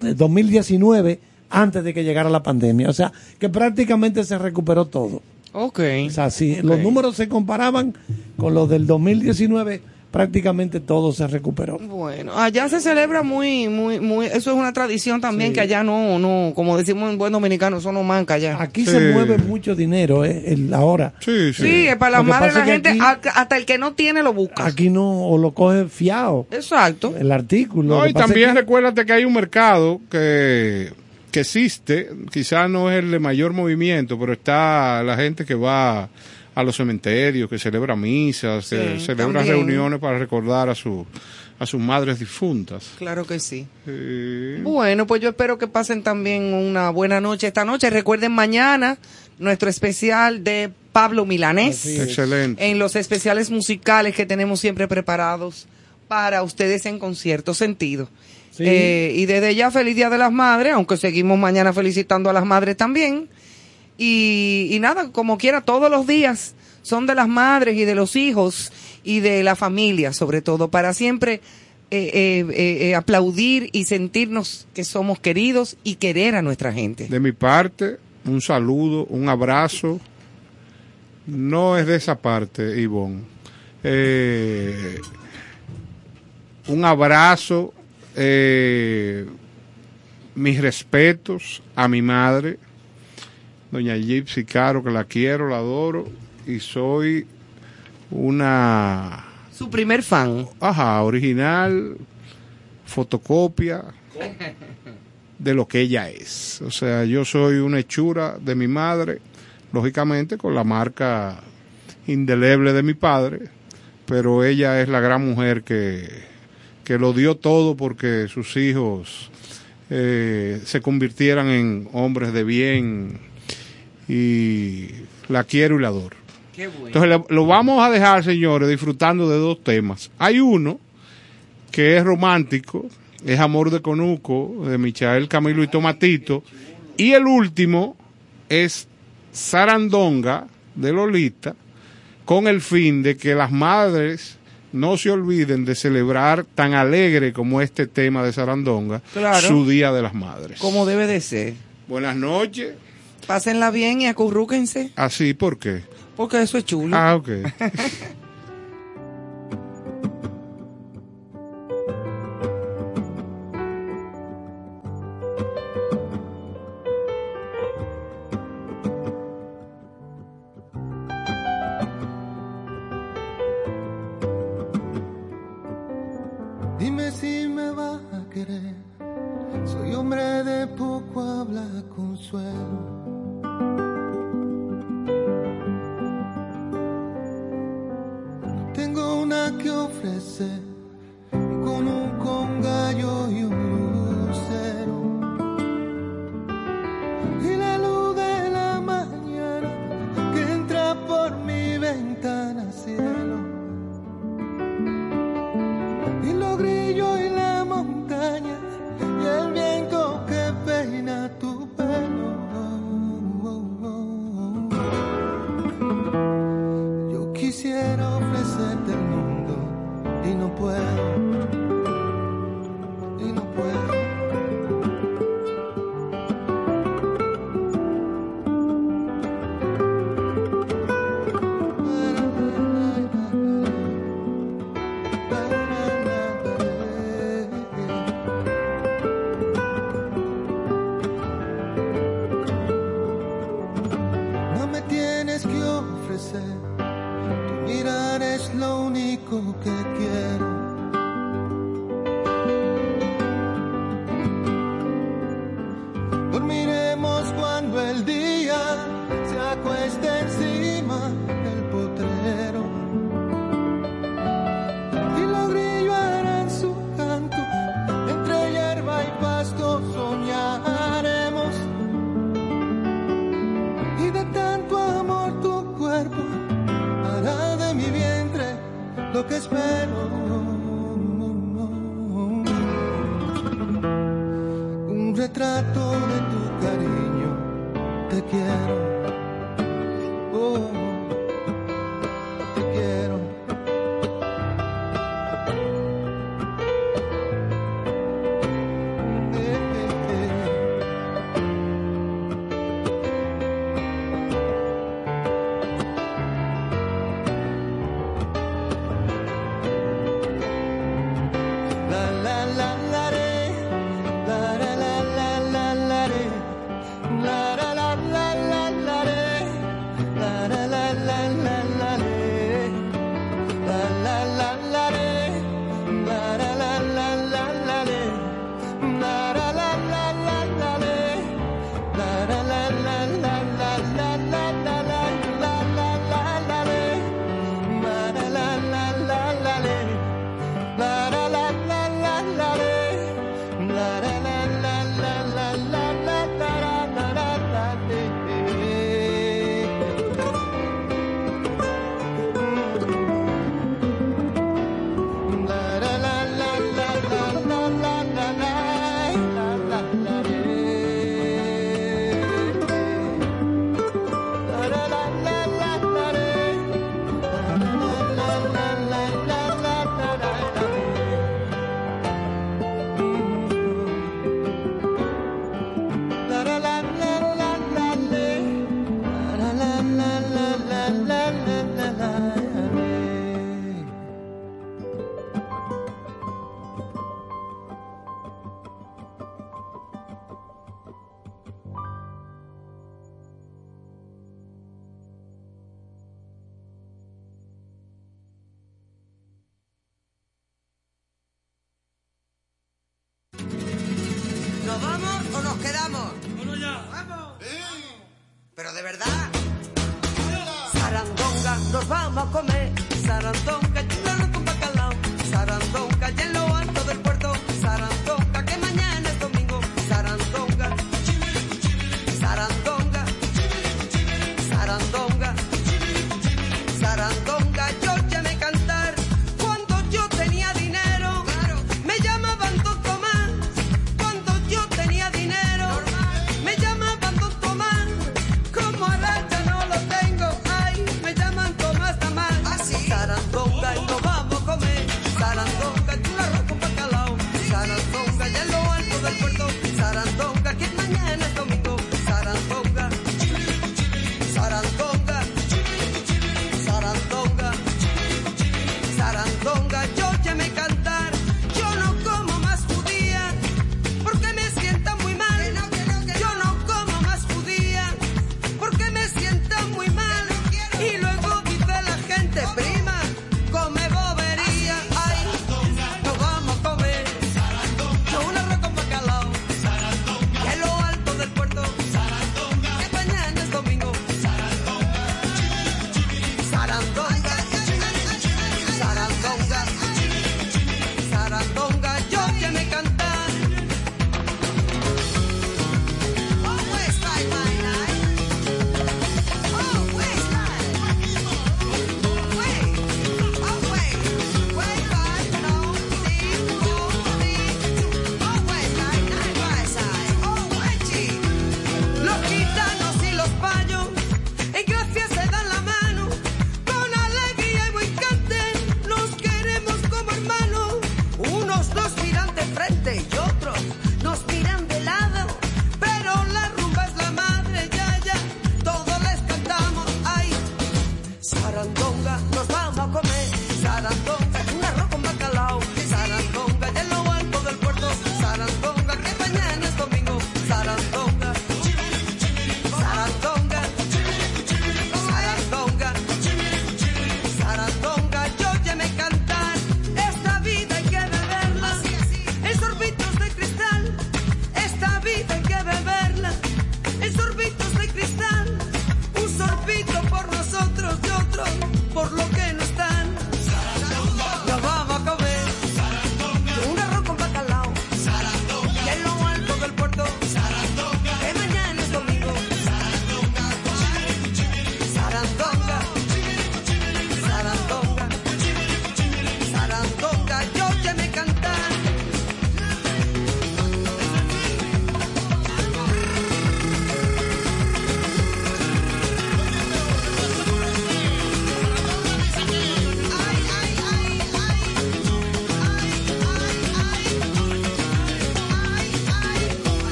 de 2019 antes de que llegara la pandemia. O sea, que prácticamente se recuperó todo. Ok. O sea, si los números se comparaban con los del 2019, prácticamente todo se recuperó. Bueno, allá se celebra muy, muy, muy, eso es una tradición también Sí. que allá no, no, como decimos en buen dominicano, eso no manca allá. Aquí se mueve mucho dinero eh, el- ahora. Sí, Sí, es para la es que gente, aquí- hasta el que no tiene lo busca. Aquí no, o lo coge fiado. Exacto. El artículo. No, y es también que- recuérdate que hay un mercado que, que existe, quizás no es el de mayor movimiento, pero está la gente que va a los cementerios, que celebra misas, que celebra también. reuniones para recordar a, su, a sus madres difuntas. Claro que sí. Sí. Bueno, pues yo espero que pasen también una buena noche esta noche. Recuerden mañana nuestro especial de Pablo Milanés. Excelente. En los especiales musicales que tenemos siempre preparados para ustedes en concierto sentido. Sí. Eh, y desde ya feliz Día de las Madres, aunque seguimos mañana felicitando a las madres también. Y, nada, como quiera, todos los días son de las madres y de los hijos y de la familia, sobre todo, para siempre eh, eh, eh, eh, aplaudir y sentirnos que somos queridos y querer a nuestra gente. De mi parte, un saludo, un abrazo. No es de esa parte, Ivonne. Eh, un abrazo, eh, mis respetos a mi madre, doña Gypsy Caro, que la quiero, la adoro, y soy una, Su primer fan. ajá, original, fotocopia de lo que ella es. O sea, yo soy una hechura de mi madre, lógicamente con la marca indeleble de mi padre, pero ella es la gran mujer que, que lo dio todo porque sus hijos eh, se convirtieran en hombres de bien y la quiero y la adoro. Qué bueno. Entonces lo vamos a dejar, señores, disfrutando de dos temas. Hay uno que es romántico, es Amor de Conuco, de Michael Camilo y Tomatito. Y el último es Sarandonga, de Lolita, con el fin de que las madres no se olviden de celebrar tan alegre como este tema de Sarandonga, claro, su Día de las Madres. Como debe de ser. Buenas noches. Pásenla bien y acurrúquense. ¿Ah, Así, ¿por qué? Porque eso es chulo. Ah, ok. tanto de tu cariño, te quiero. Oh.